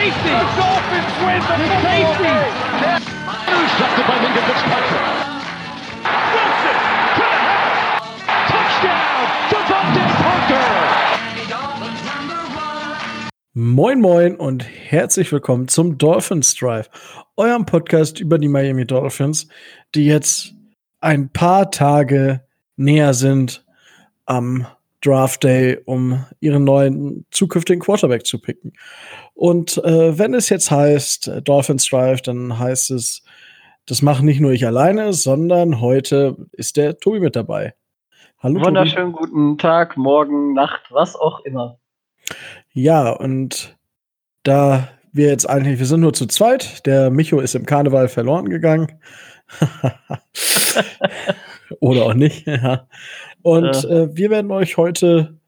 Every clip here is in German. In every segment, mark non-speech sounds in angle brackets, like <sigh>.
safety. The Dolphins win the safety. Intercepted by Minka Fitzpatrick. Wilson to the house. Touchdown, Devontae Parker. Moin Moin und herzlich willkommen zum Dolphins Drive, eurem Podcast über die Miami Dolphins, die jetzt ein paar Tage näher sind am Draft Day, um ihren neuen zukünftigen Quarterback zu picken. Und äh, wenn es jetzt heißt äh, Dolphins Drive, dann heißt es, das mache nicht nur ich alleine, sondern heute ist der Tobi mit dabei. Hallo. Wunderschönen Tobi. guten Tag, morgen, Nacht, was auch immer. Ja, und da wir jetzt eigentlich, wir sind nur zu zweit, der Micho ist im Karneval verloren gegangen. <laughs> Oder auch nicht. <laughs> Ja. Und äh, wir werden euch heute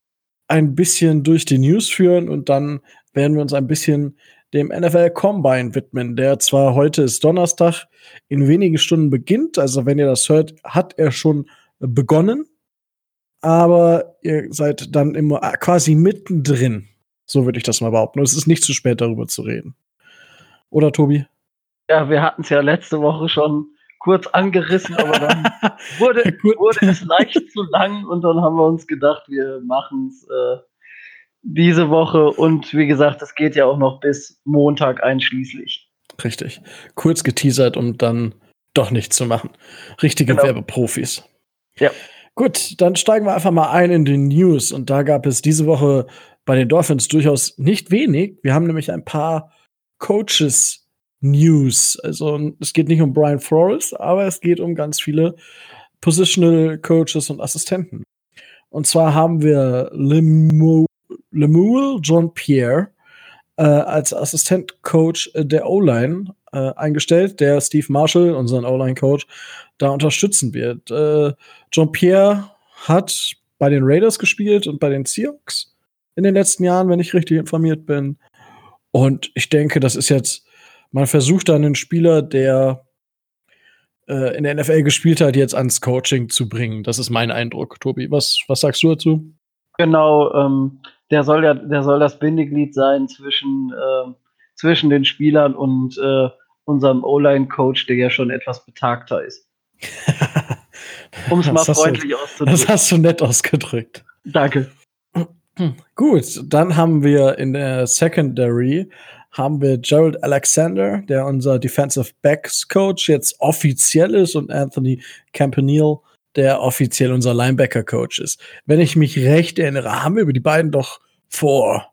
ein bisschen durch die News führen und dann werden wir uns ein bisschen dem NFL Combine widmen, der zwar heute ist Donnerstag, in wenigen Stunden beginnt. Also wenn ihr das hört, hat er schon begonnen. Aber ihr seid dann immer quasi mittendrin. So würde ich das mal behaupten. Und es ist nicht zu spät, darüber zu reden. Oder, Tobi? Ja, wir hatten es ja letzte Woche schon kurz angerissen, aber dann <laughs> wurde, wurde es leicht zu lang und dann haben wir uns gedacht, wir machen es äh, diese Woche und wie gesagt, es geht ja auch noch bis Montag einschließlich. Richtig. Kurz geteasert, um dann doch nichts zu machen. Richtige genau. Werbeprofis. Ja. Gut, dann steigen wir einfach mal ein in die News und da gab es diese Woche bei den Dolphins durchaus nicht wenig. Wir haben nämlich ein paar Coaches News. Also es geht nicht um Brian Flores, aber es geht um ganz viele Positional Coaches und Assistenten. Und zwar haben wir Lemuel John Pierre äh, als Assistent-Coach der O-Line äh, eingestellt, der Steve Marshall, unseren O-Line-Coach, da unterstützen wird. Äh, John Pierre hat bei den Raiders gespielt und bei den Seahawks in den letzten Jahren, wenn ich richtig informiert bin. Und ich denke, das ist jetzt man versucht dann einen Spieler, der äh, in der NFL gespielt hat, jetzt ans Coaching zu bringen. Das ist mein Eindruck. Tobi, was, was sagst du dazu? Genau, ähm, der soll ja, der soll das Bindeglied sein zwischen, äh, zwischen den Spielern und äh, unserem O-Line-Coach, der ja schon etwas betagter ist. <laughs> um es mal freundlich du, auszudrücken. Das hast du nett ausgedrückt. Danke. <clears throat> Gut, dann haben wir in der Secondary haben wir Gerald Alexander, der unser Defensive Backs Coach jetzt offiziell ist und Anthony Campanile, der offiziell unser Linebacker Coach ist. Wenn ich mich recht erinnere, haben wir über die beiden doch vor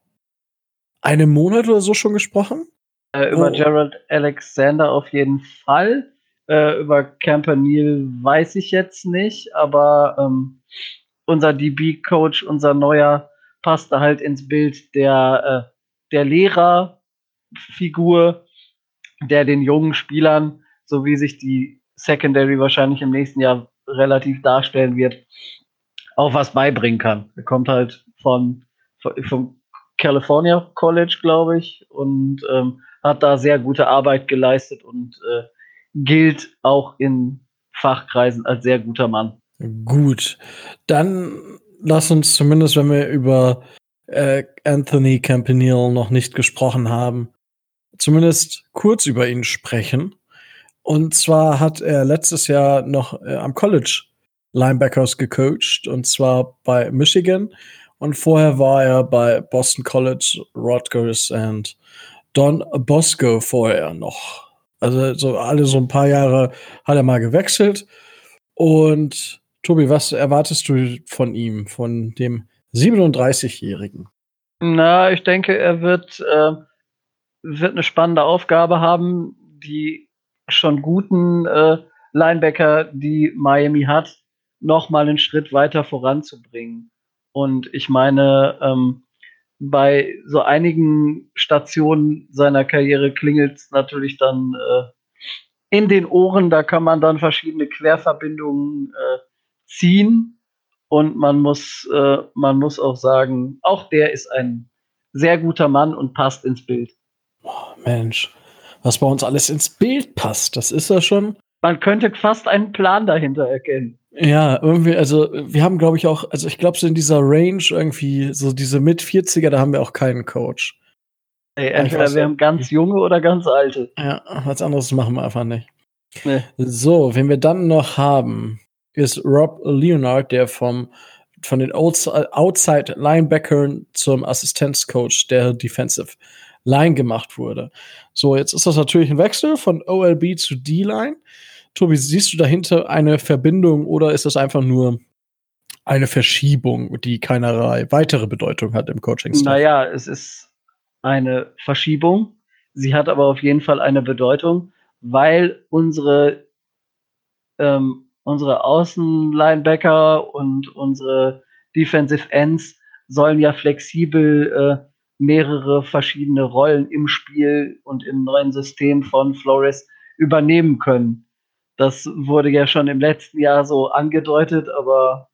einem Monat oder so schon gesprochen? Äh, über oh. Gerald Alexander auf jeden Fall. Äh, über Campanile weiß ich jetzt nicht, aber ähm, unser DB-Coach, unser neuer, passte halt ins Bild der, äh, der Lehrer Figur, der den jungen Spielern, so wie sich die Secondary wahrscheinlich im nächsten Jahr relativ darstellen wird, auch was beibringen kann. Er kommt halt von, vom California College, glaube ich, und ähm, hat da sehr gute Arbeit geleistet und äh, gilt auch in Fachkreisen als sehr guter Mann. Gut, dann lass uns zumindest, wenn wir über äh, Anthony Campanile noch nicht gesprochen haben, zumindest kurz über ihn sprechen. Und zwar hat er letztes Jahr noch äh, am College Linebackers gecoacht und zwar bei Michigan. Und vorher war er bei Boston College, Rutgers und Don Bosco vorher noch. Also so alle so ein paar Jahre hat er mal gewechselt. Und Tobi, was erwartest du von ihm, von dem 37-Jährigen? Na, ich denke, er wird äh, wird eine spannende Aufgabe haben, die schon guten äh, Linebacker, die Miami hat, noch mal einen Schritt weiter voranzubringen. Und ich meine, ähm, bei so einigen Stationen seiner Karriere klingelt es natürlich dann äh, in den Ohren. Da kann man dann verschiedene Querverbindungen äh, ziehen. Und man muss, äh, man muss auch sagen, auch der ist ein sehr guter Mann und passt ins Bild. Oh, Mensch, was bei uns alles ins Bild passt, das ist ja schon. Man könnte fast einen Plan dahinter erkennen. Ja, irgendwie, also wir haben, glaube ich, auch, also ich glaube, so in dieser Range irgendwie, so diese Mit-40er, da haben wir auch keinen Coach. Ey, entweder wir haben ganz junge oder ganz alte. Ja, was anderes machen wir einfach nicht. Nee. So, wen wir dann noch haben, ist Rob Leonard, der vom von den Outside Linebackern zum Assistenzcoach der Defensive Line gemacht wurde. So, jetzt ist das natürlich ein Wechsel von OLB zu D-Line. Tobi, siehst du dahinter eine Verbindung oder ist das einfach nur eine Verschiebung, die keinerlei weitere Bedeutung hat im coaching -Staff? Naja, es ist eine Verschiebung. Sie hat aber auf jeden Fall eine Bedeutung, weil unsere, ähm, unsere Außenlinebacker und unsere Defensive Ends sollen ja flexibel äh, mehrere verschiedene Rollen im Spiel und im neuen System von Flores übernehmen können. Das wurde ja schon im letzten Jahr so angedeutet, aber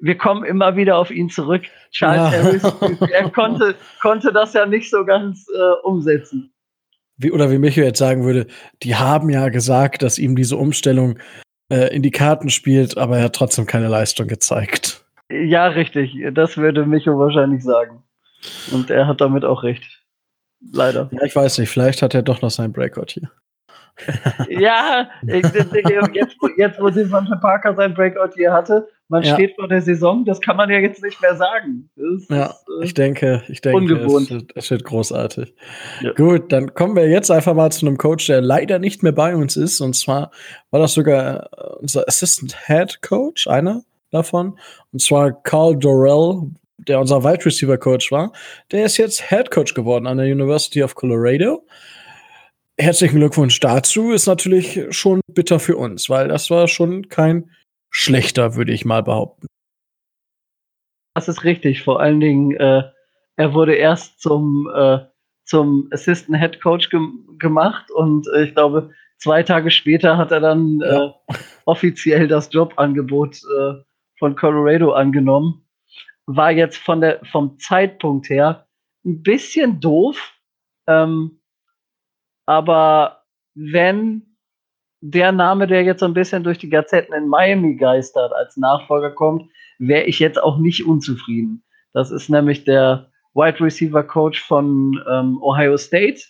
wir kommen immer wieder auf ihn zurück. Charles ja. Harris, er konnte, konnte das ja nicht so ganz äh, umsetzen. Wie, oder wie Michael jetzt sagen würde, die haben ja gesagt, dass ihm diese Umstellung äh, in die Karten spielt, aber er hat trotzdem keine Leistung gezeigt. Ja, richtig. Das würde Micho wahrscheinlich sagen. Und er hat damit auch recht. Leider. Ja, ich weiß nicht, vielleicht hat er doch noch seinen Breakout hier <laughs> ja, jetzt, jetzt, wo Devonta Parker sein Breakout hier hatte, man ja. steht vor der Saison, das kann man ja jetzt nicht mehr sagen. Das ja, ist, äh, ich denke, ich denke, ungewohnt. Es, es wird großartig. Ja. Gut, dann kommen wir jetzt einfach mal zu einem Coach, der leider nicht mehr bei uns ist. Und zwar war das sogar äh, unser Assistant Head Coach, einer davon. Und zwar Carl Dorrell, der unser Wide Receiver Coach war. Der ist jetzt Head Coach geworden an der University of Colorado herzlichen Glückwunsch dazu. Ist natürlich schon bitter für uns, weil das war schon kein schlechter, würde ich mal behaupten. Das ist richtig. Vor allen Dingen, äh, er wurde erst zum, äh, zum Assistant Head Coach ge gemacht und äh, ich glaube, zwei Tage später hat er dann äh, ja. offiziell das Jobangebot äh, von Colorado angenommen. War jetzt von der, vom Zeitpunkt her ein bisschen doof. Ähm, aber wenn der Name, der jetzt so ein bisschen durch die Gazetten in Miami geistert, als Nachfolger kommt, wäre ich jetzt auch nicht unzufrieden. Das ist nämlich der Wide Receiver Coach von ähm, Ohio State,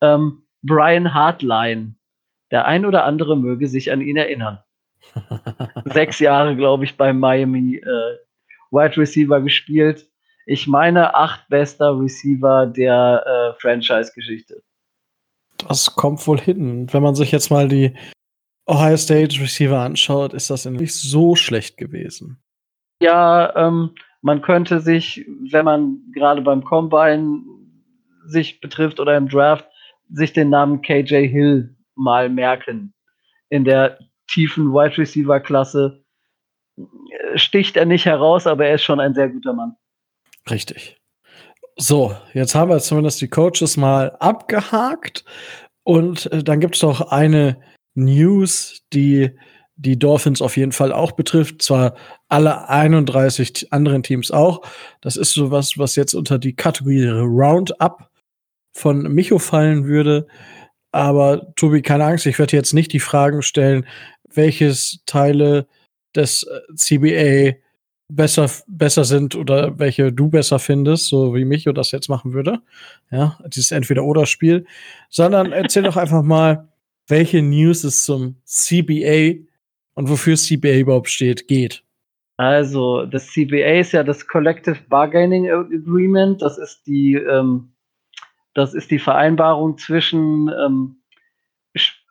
ähm, Brian Hartline. Der ein oder andere möge sich an ihn erinnern. <laughs> Sechs Jahre, glaube ich, bei Miami äh, Wide Receiver gespielt. Ich meine, acht bester Receiver der äh, Franchise-Geschichte. Das kommt wohl hin. Wenn man sich jetzt mal die Ohio State Receiver anschaut, ist das nicht so schlecht gewesen. Ja, ähm, man könnte sich, wenn man gerade beim Combine sich betrifft oder im Draft, sich den Namen KJ Hill mal merken. In der tiefen Wide Receiver Klasse sticht er nicht heraus, aber er ist schon ein sehr guter Mann. Richtig. So, jetzt haben wir zumindest die Coaches mal abgehakt. Und äh, dann gibt es noch eine News, die die Dolphins auf jeden Fall auch betrifft. Zwar alle 31 anderen Teams auch. Das ist sowas, was jetzt unter die Kategorie Roundup von Micho fallen würde. Aber Tobi, keine Angst, ich werde jetzt nicht die Fragen stellen, welches Teile des äh, CBA besser, besser sind oder welche du besser findest, so wie mich oder das jetzt machen würde. Ja, dieses Entweder-Oder-Spiel. Sondern erzähl doch einfach mal, welche News es zum CBA und wofür CBA überhaupt steht, geht. Also, das CBA ist ja das Collective Bargaining Agreement. Das ist die, ähm, das ist die Vereinbarung zwischen ähm,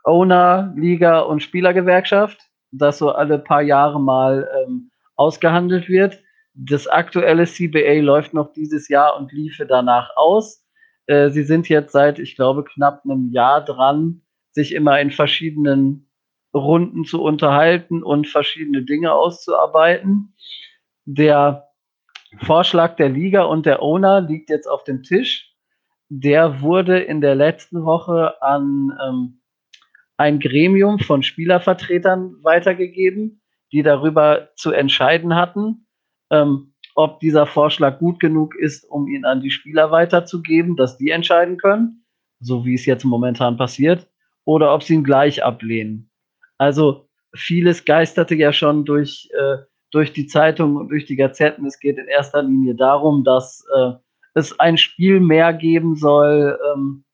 Owner, Liga und Spielergewerkschaft, das so alle paar Jahre mal ähm, ausgehandelt wird. Das aktuelle CBA läuft noch dieses Jahr und liefe danach aus. Äh, sie sind jetzt seit, ich glaube, knapp einem Jahr dran, sich immer in verschiedenen Runden zu unterhalten und verschiedene Dinge auszuarbeiten. Der Vorschlag der Liga und der Owner liegt jetzt auf dem Tisch. Der wurde in der letzten Woche an ähm, ein Gremium von Spielervertretern weitergegeben die darüber zu entscheiden hatten, ähm, ob dieser Vorschlag gut genug ist, um ihn an die Spieler weiterzugeben, dass die entscheiden können, so wie es jetzt momentan passiert, oder ob sie ihn gleich ablehnen. Also vieles geisterte ja schon durch, äh, durch die Zeitung und durch die Gazetten. Es geht in erster Linie darum, dass äh, es ein Spiel mehr geben soll, ähm,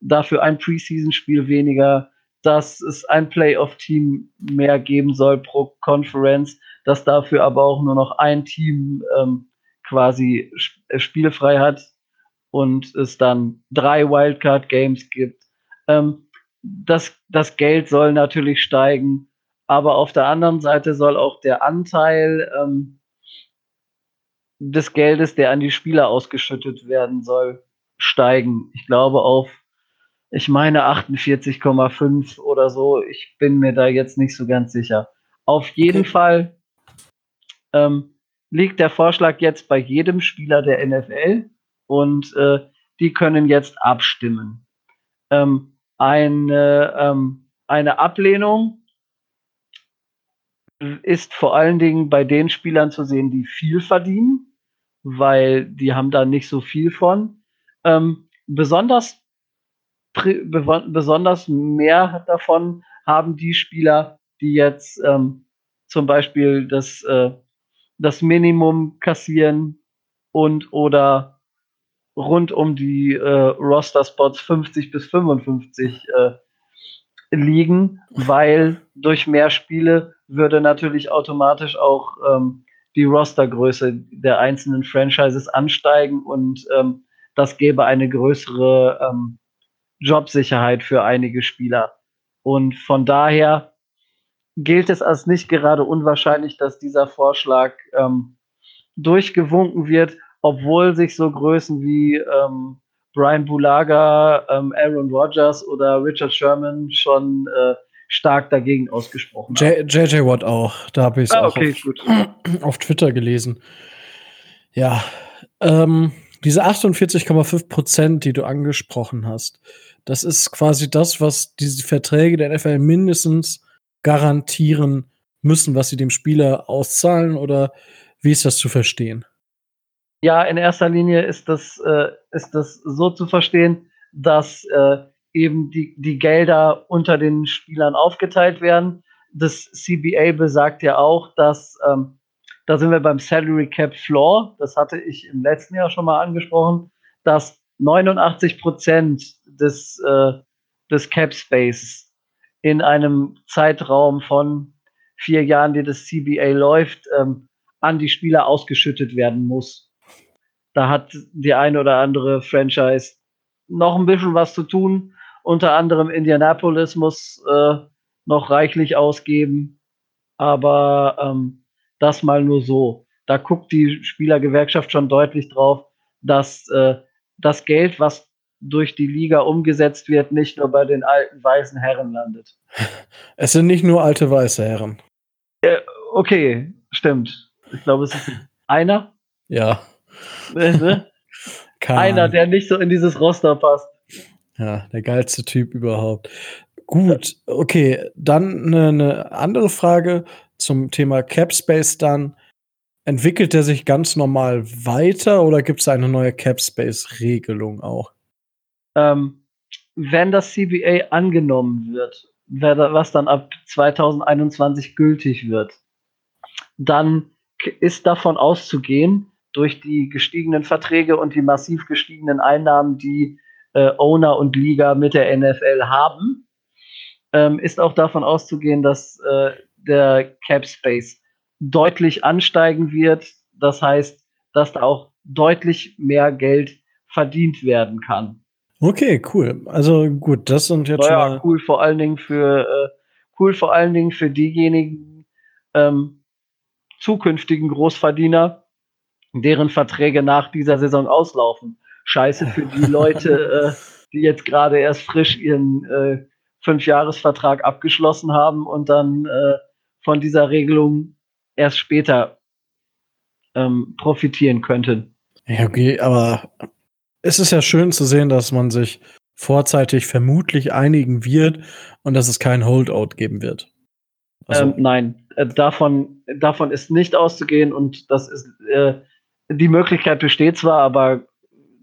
dafür ein Preseason-Spiel weniger, dass es ein Playoff-Team mehr geben soll pro Conference, dass dafür aber auch nur noch ein Team ähm, quasi äh, spielfrei hat und es dann drei Wildcard-Games gibt. Ähm, das, das Geld soll natürlich steigen, aber auf der anderen Seite soll auch der Anteil ähm, des Geldes, der an die Spieler ausgeschüttet werden soll, steigen. Ich glaube auf, ich meine 48,5 oder so. Ich bin mir da jetzt nicht so ganz sicher. Auf jeden okay. Fall ähm, liegt der Vorschlag jetzt bei jedem Spieler der NFL und äh, die können jetzt abstimmen. Ähm, eine, ähm, eine Ablehnung ist vor allen Dingen bei den Spielern zu sehen, die viel verdienen, weil die haben da nicht so viel von. Ähm, besonders, besonders mehr davon haben die Spieler, die jetzt ähm, zum Beispiel das, äh, das Minimum kassieren und oder rund um die äh, Roster-Spots 50 bis 55 äh, liegen, weil durch mehr Spiele würde natürlich automatisch auch ähm, die Rostergröße der einzelnen Franchises ansteigen und ähm, das gäbe eine größere ähm, Jobsicherheit für einige Spieler. Und von daher gilt es als nicht gerade unwahrscheinlich, dass dieser Vorschlag ähm, durchgewunken wird, obwohl sich so Größen wie ähm, Brian Bulaga, ähm, Aaron Rodgers oder Richard Sherman schon äh, stark dagegen ausgesprochen haben. JJ Watt auch, da habe ich es ah, auch okay, auf, <clears throat> auf, Twitter gelesen. Ja, ähm, diese 48,5 Prozent, die du angesprochen hast, das ist quasi das, was diese Verträge der NFL mindestens garantieren müssen, was sie dem Spieler auszahlen oder wie ist das zu verstehen? Ja, in erster Linie ist das, äh, ist das so zu verstehen, dass äh, eben die, die Gelder unter den Spielern aufgeteilt werden. Das CBA besagt ja auch, dass, ähm, da sind wir beim Salary Cap Floor, das hatte ich im letzten Jahr schon mal angesprochen, dass 89 Prozent des, äh, des Cap Space in einem Zeitraum von vier Jahren, die das CBA läuft, ähm, an die Spieler ausgeschüttet werden muss. Da hat die eine oder andere Franchise noch ein bisschen was zu tun. Unter anderem Indianapolis muss äh, noch reichlich ausgeben. Aber ähm, das mal nur so. Da guckt die Spielergewerkschaft schon deutlich drauf, dass äh, das Geld, was durch die Liga umgesetzt wird, nicht nur bei den alten weißen Herren landet. <laughs> Es sind nicht nur alte weiße Herren. Äh, okay, stimmt. Ich glaube, es ist einer. Ja. <laughs> Einer, der nicht so in dieses Roster passt. Ja, der geilste Typ überhaupt. Gut, okay, dann eine, eine andere Frage zum Thema Cap Space dann. Entwickelt er sich ganz normal weiter oder gibt es eine neue Cap Space Regelung auch? Ähm, wenn das CBA angenommen wird, was dann ab 2021 gültig wird, dann ist davon auszugehen, durch die gestiegenen Verträge und die massiv gestiegenen Einnahmen, die äh, Owner und Liga mit der NFL haben, ähm, ist auch davon auszugehen, dass äh, der Cap Space deutlich ansteigen wird. Das heißt, dass da auch deutlich mehr Geld verdient werden kann. Okay, cool. Also gut, das sind jetzt ja, schon. Ja, cool vor allen Dingen für äh, cool vor allen Dingen für diejenigen ähm, zukünftigen Großverdiener, deren Verträge nach dieser Saison auslaufen. Scheiße für die Leute, <laughs> äh, die jetzt gerade erst frisch ihren äh, Fünfjahresvertrag abgeschlossen haben und dann äh, von dieser Regelung erst später ähm, profitieren könnten. Ja, okay, aber es ist ja schön zu sehen, dass man sich vorzeitig vermutlich einigen wird und dass es kein Holdout geben wird. Also, ähm, nein, äh, davon, davon ist nicht auszugehen und das ist äh, die Möglichkeit besteht zwar, aber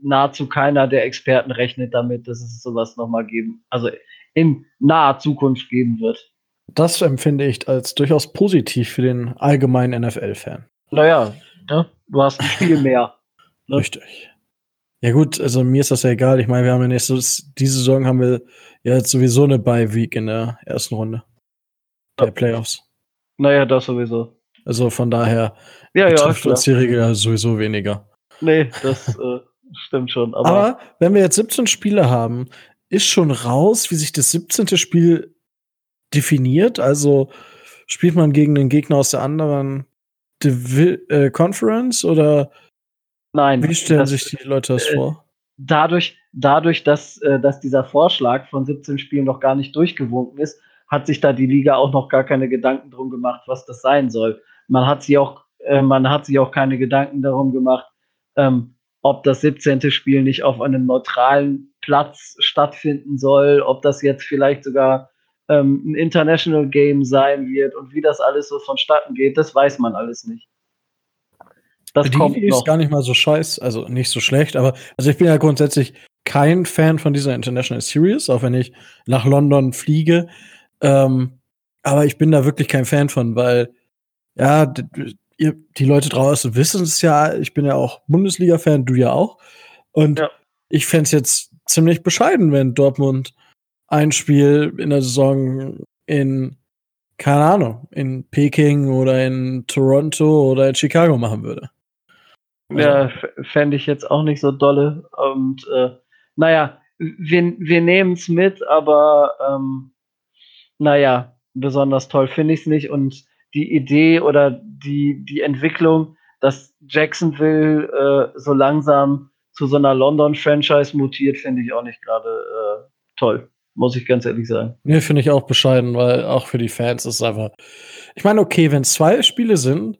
nahezu keiner der Experten rechnet damit, dass es sowas nochmal geben, also in naher Zukunft geben wird. Das empfinde ich als durchaus positiv für den allgemeinen NFL-Fan. Naja, ne? du hast <laughs> ein Spiel mehr. Ne? Richtig. Ja, gut, also mir ist das ja egal. Ich meine, wir haben ja nächste, diese Saison haben wir ja jetzt sowieso eine Bye-Week in der ersten Runde der ja. Playoffs. Naja, das sowieso. Also von daher ja, ja, uns die Regel sowieso weniger. Nee, das äh, stimmt schon. Aber, aber wenn wir jetzt 17 Spiele haben, ist schon raus, wie sich das 17. Spiel definiert. Also spielt man gegen einen Gegner aus der anderen Divi äh, Conference oder Nein. Wie stellen das, sich die Leute das äh, vor? Dadurch, dadurch dass, äh, dass dieser Vorschlag von 17 Spielen noch gar nicht durchgewunken ist, hat sich da die Liga auch noch gar keine Gedanken drum gemacht, was das sein soll. Man hat sich auch, äh, man hat sich auch keine Gedanken darum gemacht, ähm, ob das 17. Spiel nicht auf einem neutralen Platz stattfinden soll, ob das jetzt vielleicht sogar ähm, ein International Game sein wird und wie das alles so vonstatten geht, das weiß man alles nicht. Das die kommt Idee noch. ist gar nicht mal so scheiß, also nicht so schlecht, aber also ich bin ja grundsätzlich kein Fan von dieser International Series, auch wenn ich nach London fliege. Ähm, aber ich bin da wirklich kein Fan von, weil ja, die, die Leute draußen wissen es ja, ich bin ja auch Bundesliga-Fan, du ja auch. Und ja. ich fände es jetzt ziemlich bescheiden, wenn Dortmund ein Spiel in der Saison in, keine Ahnung, in Peking oder in Toronto oder in Chicago machen würde. Also. Ja, fände ich jetzt auch nicht so dolle. Und äh, naja, wir, wir nehmen es mit, aber ähm, naja, besonders toll finde ich es nicht. Und die Idee oder die, die Entwicklung, dass Jacksonville äh, so langsam zu so einer London-Franchise mutiert, finde ich auch nicht gerade äh, toll. Muss ich ganz ehrlich sagen. Nee, finde ich auch bescheiden, weil auch für die Fans ist es einfach. Ich meine, okay, wenn es zwei Spiele sind,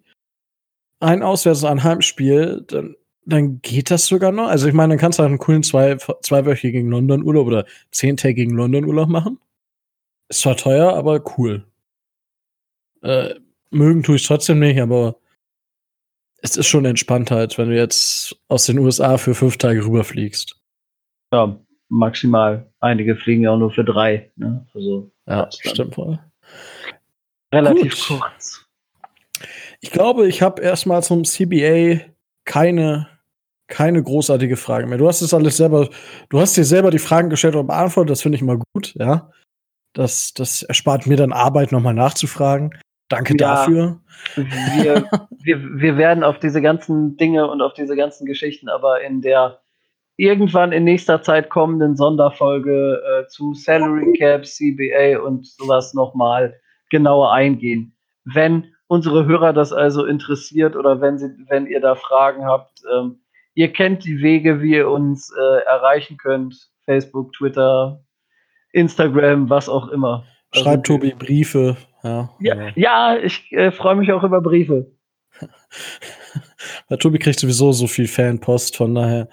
ein Auswärts- und ein Heimspiel, dann, dann geht das sogar noch. Also ich meine, dann kannst du halt einen coolen zwei, zweiwöchigen London-Urlaub oder zehntägigen London-Urlaub machen. Ist zwar teuer, aber cool. Äh, mögen tue ich trotzdem nicht, aber es ist schon entspannter, als wenn du jetzt aus den USA für fünf Tage rüberfliegst. Ja, maximal. Einige fliegen ja auch nur für drei. Ne? Also, ja, stimmt voll. Relativ Gut. kurz. Ich glaube, ich habe erstmal zum CBA keine, keine großartige Frage mehr. Du hast es alles selber, du hast dir selber die Fragen gestellt und beantwortet, das finde ich mal gut, ja. Das, das erspart mir dann Arbeit, nochmal nachzufragen. Danke ja, dafür. Wir, wir, wir werden auf diese ganzen Dinge und auf diese ganzen Geschichten aber in der irgendwann in nächster Zeit kommenden Sonderfolge äh, zu Salary Cap, CBA und sowas nochmal genauer eingehen. Wenn unsere Hörer das also interessiert oder wenn, sie, wenn ihr da Fragen habt, ähm, ihr kennt die Wege, wie ihr uns äh, erreichen könnt. Facebook, Twitter, Instagram, was auch immer. Schreibt Tobi Briefe. Ja, ja, ja ich äh, freue mich auch über Briefe. <laughs> <laughs> Weil Tobi kriegt sowieso so viel Fanpost, von daher.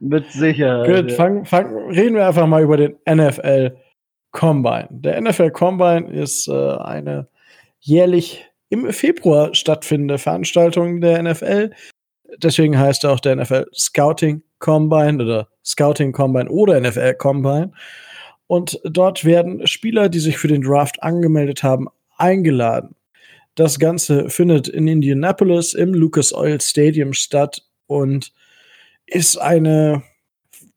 Mit Sicherheit. Gut, fang, fang, reden wir einfach mal über den NFL Combine. Der NFL Combine ist äh, eine jährlich im Februar stattfindende Veranstaltung der NFL. Deswegen heißt er auch der NFL Scouting Combine oder Scouting Combine oder NFL Combine. Und dort werden Spieler, die sich für den Draft angemeldet haben, eingeladen. Das Ganze findet in Indianapolis im Lucas Oil Stadium statt und ist eine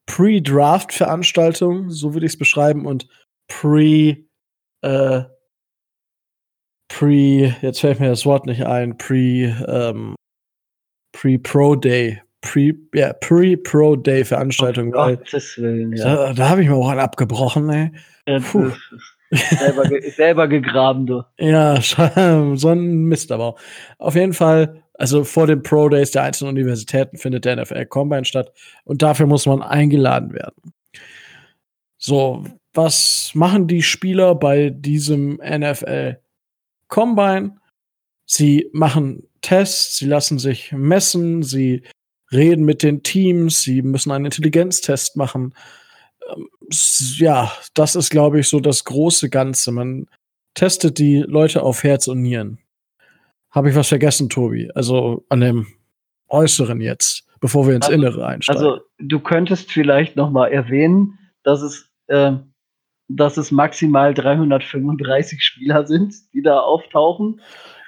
Pre-Draft-Veranstaltung, so würde ich es beschreiben, und Pre- äh, Pre, jetzt fällt mir das Wort nicht ein, Pre, ähm, Pre-Pro Day, Pre, ja, Pre-Pro Day Veranstaltung. Oh, Gottes Willen, ja. Da, da habe ich mir auch einen abgebrochen, ey. Ja, selber, ge selber gegraben, du. Ja, so ein Mist aber auch. Auf jeden Fall, also vor den Pro Days der einzelnen Universitäten findet der NFL Combine statt und dafür muss man eingeladen werden. So, was machen die Spieler bei diesem NFL Combine. Sie machen Tests, sie lassen sich messen, sie reden mit den Teams, sie müssen einen Intelligenztest machen. Ja, das ist, glaube ich, so das große Ganze. Man testet die Leute auf Herz und Nieren. Habe ich was vergessen, Tobi? Also an dem Äußeren jetzt, bevor wir ins also, Innere einsteigen. Also du könntest vielleicht noch mal erwähnen, dass es äh, dass es maximal 335 Spieler <laughs> sind, die da auftauchen.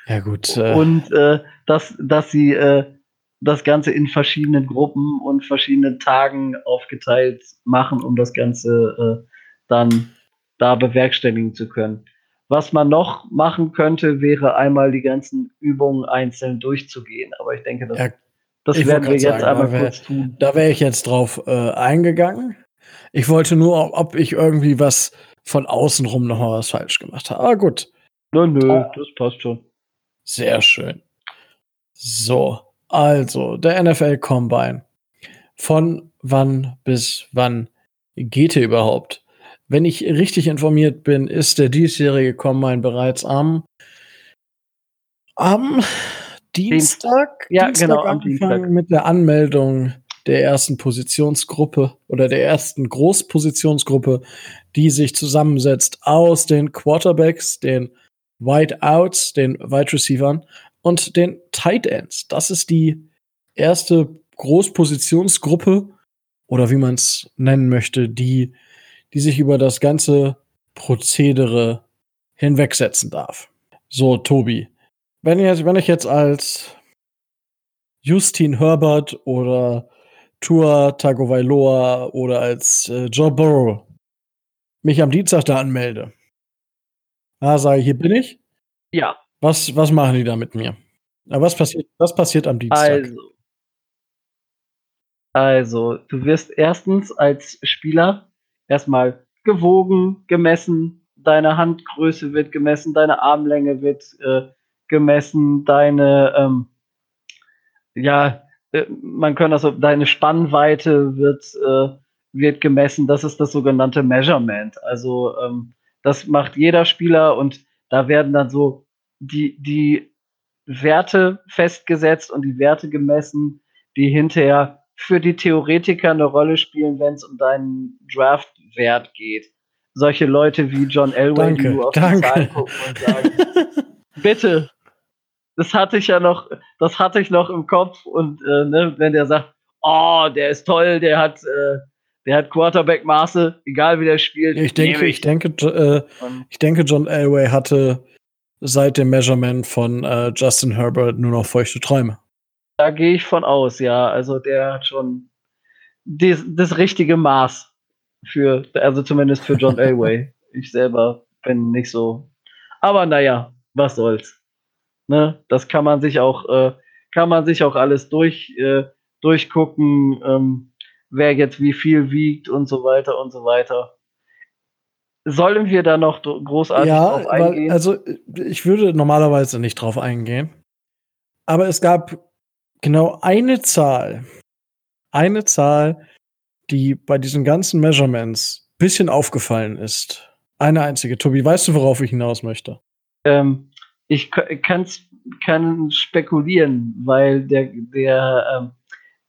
Ja, gut. Äh. Und äh, dass, dass sie äh, das Ganze in verschiedenen Gruppen und verschiedenen Tagen aufgeteilt machen, um das Ganze äh, dann da bewerkstelligen zu können. Was man noch machen könnte, wäre einmal die ganzen Übungen einzeln durchzugehen. Aber ich denke, das, ja, das werden wir jetzt sagen, einmal wär, kurz tun. Da wäre ich jetzt drauf äh, eingegangen. Ich wollte nur, ob ich irgendwie was von außen rum noch mal was falsch gemacht habe. Ah, gut. Nö, nö, ah. das passt schon. Sehr schön. So, also, der NFL Combine. Von wann bis wann geht er überhaupt? Wenn ich richtig informiert bin, ist der diesjährige Combine bereits am, am Dienstag, ja, Dienstag genau, am Dienstag. mit der Anmeldung der ersten Positionsgruppe oder der ersten Großpositionsgruppe, die sich zusammensetzt aus den Quarterbacks, den Wideouts, den Wide Receivern und den Tight Ends. Das ist die erste Großpositionsgruppe oder wie man es nennen möchte, die, die sich über das ganze Prozedere hinwegsetzen darf. So, Tobi, wenn ich, wenn ich jetzt als Justin Herbert oder Tua Tagovailoa oder als äh, Joe Burrow mich am Dienstag da anmelde, da sage ich, hier bin ich. Ja. Was, was machen die da mit mir? Was passiert, was passiert am Dienstag? Also, also, du wirst erstens als Spieler erstmal gewogen, gemessen, deine Handgröße wird gemessen, deine Armlänge wird äh, gemessen, deine, ähm, ja, äh, man kann das, deine Spannweite wird, äh, wird gemessen. Das ist das sogenannte Measurement. Also, ähm, das macht jeder Spieler und da werden dann so die, die Werte festgesetzt und die Werte gemessen, die hinterher für die Theoretiker eine Rolle spielen, wenn es um deinen Draft-Wert geht. Solche Leute wie John Elway, danke, die nur auf danke. die Zahlen gucken und sagen, <laughs> bitte, das hatte ich ja noch, das hatte ich noch im Kopf und äh, ne, wenn der sagt, oh, der ist toll, der hat, äh, der hat Quarterback-Maße, egal wie der spielt. Ich denke, ich. ich denke, äh, ich denke, John Elway hatte seit dem Measurement von äh, Justin Herbert nur noch feuchte Träume. Da gehe ich von aus, ja. Also der hat schon des, das richtige Maß für, also zumindest für John <laughs> Elway. ich selber bin nicht so. Aber naja, was soll's. Ne? Das kann man sich auch, äh, kann man sich auch alles durch, äh, durchgucken, ähm, wer jetzt wie viel wiegt und so weiter und so weiter. Sollen wir da noch großartig ja, drauf eingehen? Weil, also ich würde normalerweise nicht drauf eingehen. Aber es gab genau eine Zahl, eine Zahl, die bei diesen ganzen Measurements ein bisschen aufgefallen ist. Eine einzige. Tobi, weißt du, worauf ich hinaus möchte? Ähm, ich kann's, kann spekulieren, weil der, der, ähm,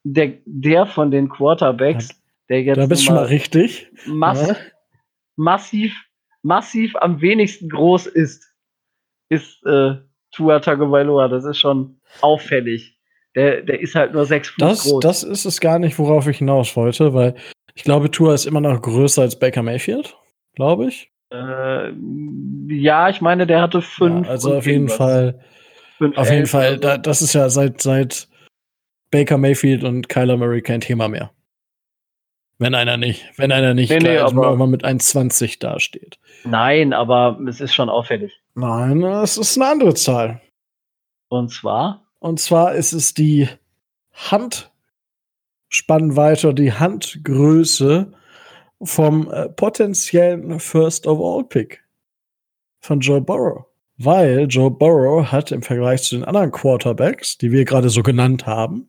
der, der von den Quarterbacks, der jetzt. Da bist du schon mal richtig. Mass, ja massiv, massiv am wenigsten groß ist, ist äh, Tua Tagovailoa. Das ist schon auffällig. Der, der ist halt nur sechs Fuß das, groß. Das ist es gar nicht, worauf ich hinaus wollte, weil ich glaube, Tua ist immer noch größer als Baker Mayfield, glaube ich. Äh, ja, ich meine, der hatte fünf. Ja, also auf jeden Fall. Fünf, auf jeden Fall, da, das ist ja seit, seit Baker Mayfield und Kyler Murray kein Thema mehr. Wenn einer nicht, wenn einer nicht nee, nee, aber mal mit 1,20 dasteht. Nein, aber es ist schon auffällig. Nein, es ist eine andere Zahl. Und zwar? Und zwar ist es die Handspannweite, die Handgröße vom äh, potenziellen First of All Pick von Joe Burrow. Weil Joe Burrow hat im Vergleich zu den anderen Quarterbacks, die wir gerade so genannt haben,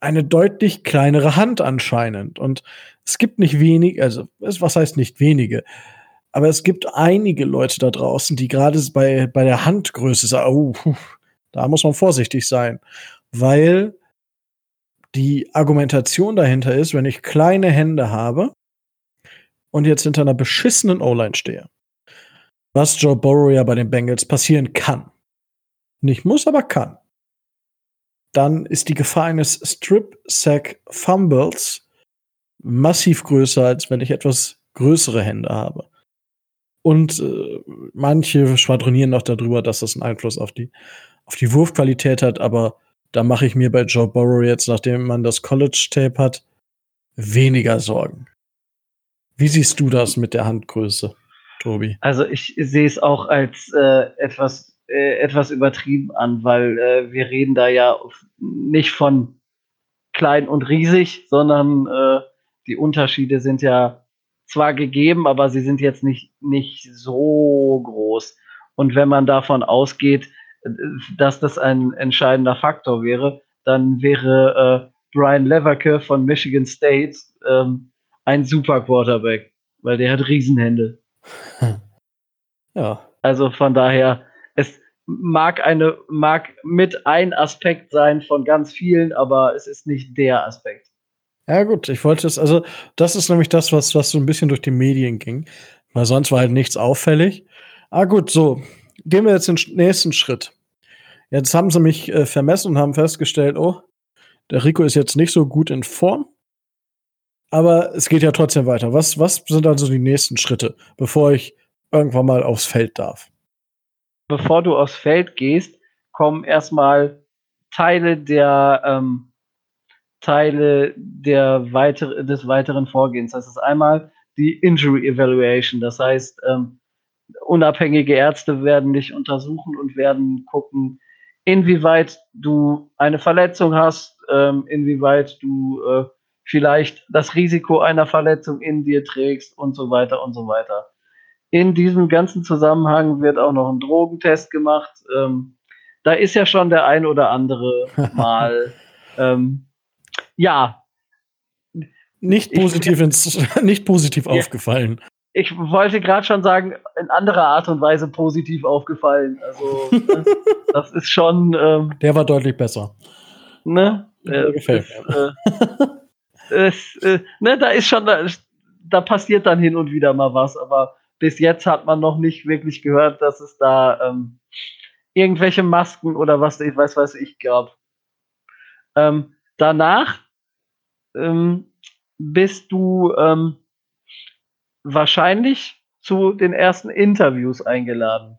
eine deutlich kleinere Hand anscheinend. Und es gibt nicht wenig, also was heißt nicht wenige, aber es gibt einige Leute da draußen, die gerade bei, bei der Handgröße sagen, oh, da muss man vorsichtig sein, weil die Argumentation dahinter ist, wenn ich kleine Hände habe und jetzt hinter einer beschissenen O-Line stehe, was Joe Burrow ja bei den Bengals passieren kann. Nicht muss, aber kann dann ist die Gefahr eines Strip-Sack-Fumbles massiv größer, als wenn ich etwas größere Hände habe. Und äh, manche schwadronieren noch darüber, dass das einen Einfluss auf die, auf die Wurfqualität hat, aber da mache ich mir bei Joe Burrow jetzt, nachdem man das College-Tape hat, weniger Sorgen. Wie siehst du das mit der Handgröße, Tobi? Also ich sehe es auch als äh, etwas, äh, etwas übertrieben an, weil äh, wir reden da ja nicht von klein und riesig, sondern äh, die Unterschiede sind ja zwar gegeben, aber sie sind jetzt nicht, nicht so groß. Und wenn man davon ausgeht, dass das ein entscheidender Faktor wäre, dann wäre äh, Brian Leverke von Michigan State ähm, ein super Quarterback, weil der hat Riesenhände. <laughs> Ja. Also von daher, mag eine, mag mit ein Aspekt sein von ganz vielen, aber es ist nicht der Aspekt. Ja, gut, ich wollte es, also, das ist nämlich das, was, was so ein bisschen durch die Medien ging. Weil sonst war halt nichts auffällig. Ah, gut, so. Gehen wir jetzt den nächsten Schritt. Jetzt haben sie mich äh, vermessen und haben festgestellt, oh, der Rico ist jetzt nicht so gut in Form. Aber es geht ja trotzdem weiter. Was, was sind also die nächsten Schritte, bevor ich irgendwann mal aufs Feld darf? Bevor du aufs Feld gehst, kommen erstmal Teile der ähm, Teile der weitere, des weiteren Vorgehens. Das ist einmal die Injury Evaluation. Das heißt, ähm, unabhängige Ärzte werden dich untersuchen und werden gucken, inwieweit du eine Verletzung hast, ähm, inwieweit du äh, vielleicht das Risiko einer Verletzung in dir trägst und so weiter und so weiter. In diesem ganzen Zusammenhang wird auch noch ein Drogentest gemacht. Ähm, da ist ja schon der ein oder andere <laughs> mal, ähm, ja. Nicht positiv, ich, ins, <laughs> nicht positiv ja, aufgefallen ich wollte gerade schon sagen, in anderer Art und Weise positiv aufgefallen. Also, ne, <laughs> das ist schon. Ähm, Der war deutlich besser. Ne? Der gefällt mir. Äh, äh, ne, da ist schon, da, da passiert dann hin und wieder mal was, aber bis jetzt hat man noch nicht wirklich gehört, dass es da ähm, irgendwelche Masken oder was ich weiß, weiß ich gab. Ähm, danach ähm, bist du ähm, wahrscheinlich zu den ersten Interviews eingeladen.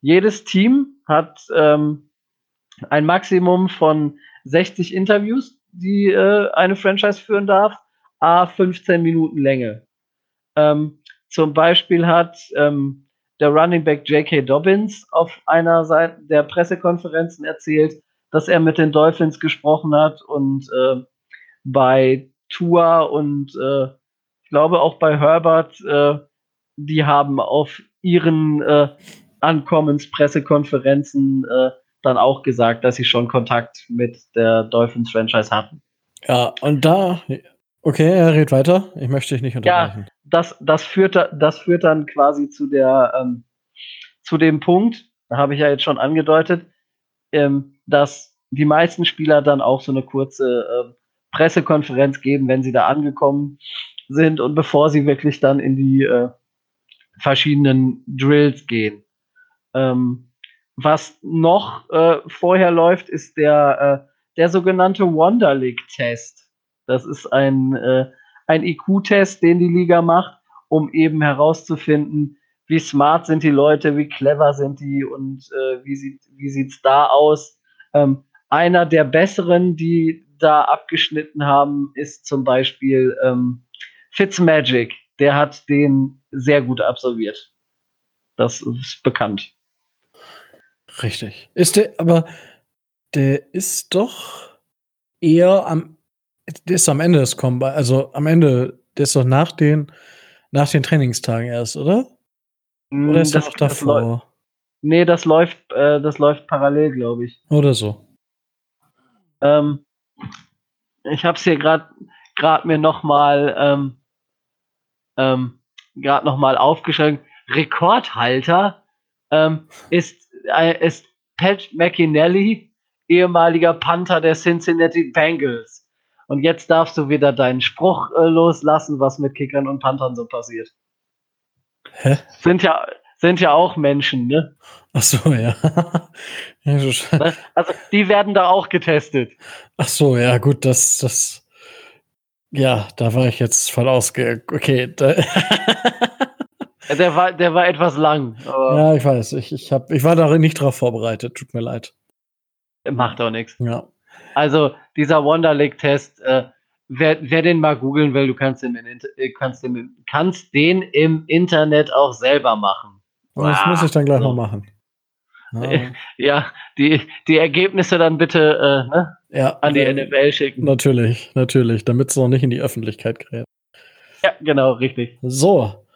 Jedes Team hat ähm, ein Maximum von 60 Interviews, die äh, eine Franchise führen darf, a 15 Minuten Länge. Ähm, zum Beispiel hat ähm, der Running Back J.K. Dobbins auf einer Seite der Pressekonferenzen erzählt, dass er mit den Dolphins gesprochen hat und äh, bei Tua und äh, ich glaube auch bei Herbert, äh, die haben auf ihren äh, Ankommenspressekonferenzen äh, dann auch gesagt, dass sie schon Kontakt mit der Dolphins Franchise hatten. Ja, und da, okay, er redet weiter. Ich möchte dich nicht unterbrechen. Ja, das, das, führt, das führt dann quasi zu der, ähm, zu dem Punkt, da habe ich ja jetzt schon angedeutet, ähm, dass die meisten Spieler dann auch so eine kurze äh, Pressekonferenz geben, wenn sie da angekommen sind und bevor sie wirklich dann in die äh, verschiedenen Drills gehen. Ähm, was noch äh, vorher läuft, ist der, äh, der sogenannte Wonderlick-Test. Das ist ein, äh, ein IQ-Test, den die Liga macht, um eben herauszufinden, wie smart sind die Leute, wie clever sind die und äh, wie sieht wie sieht's da aus. Ähm, einer der besseren, die da abgeschnitten haben, ist zum Beispiel ähm, Fitzmagic, der hat den sehr gut absolviert. Das ist bekannt. Richtig. Ist der, aber der ist doch eher am, der ist am Ende des Combine, also am Ende, der ist doch nach den, nach den Trainingstagen erst, oder? Mm, oder ist das, noch davor? Das nee, das läuft, äh, das läuft parallel, glaube ich. Oder so. Ähm, ich habe es hier gerade gerade mir noch mal ähm, ähm, gerade nochmal aufgeschrieben, Rekordhalter ähm, ist, äh, ist Pat McInally, ehemaliger Panther der Cincinnati Bengals. Und jetzt darfst du wieder deinen Spruch äh, loslassen, was mit Kickern und Panthern so passiert. Hä? Sind ja, sind ja auch Menschen, ne? Ach so, ja. <laughs> Also, die werden da auch getestet. Ach so, ja, gut, das, das, ja, da war ich jetzt voll ausge. Okay. der war, der war etwas lang. ja, ich weiß. Ich, ich, hab, ich war darin nicht drauf vorbereitet. Tut mir leid. Macht auch nichts. Ja. Also dieser Wonderlick-Test, äh, wer, wer den mal googeln will, du kannst den, in, äh, kannst, den, kannst den im Internet auch selber machen. Das ah, muss ich dann gleich so. mal machen. Ja, <laughs> ja die, die Ergebnisse dann bitte äh, ne? ja, an die ja, NFL schicken. Natürlich, natürlich, damit es noch nicht in die Öffentlichkeit gerät. Ja, genau, richtig. So,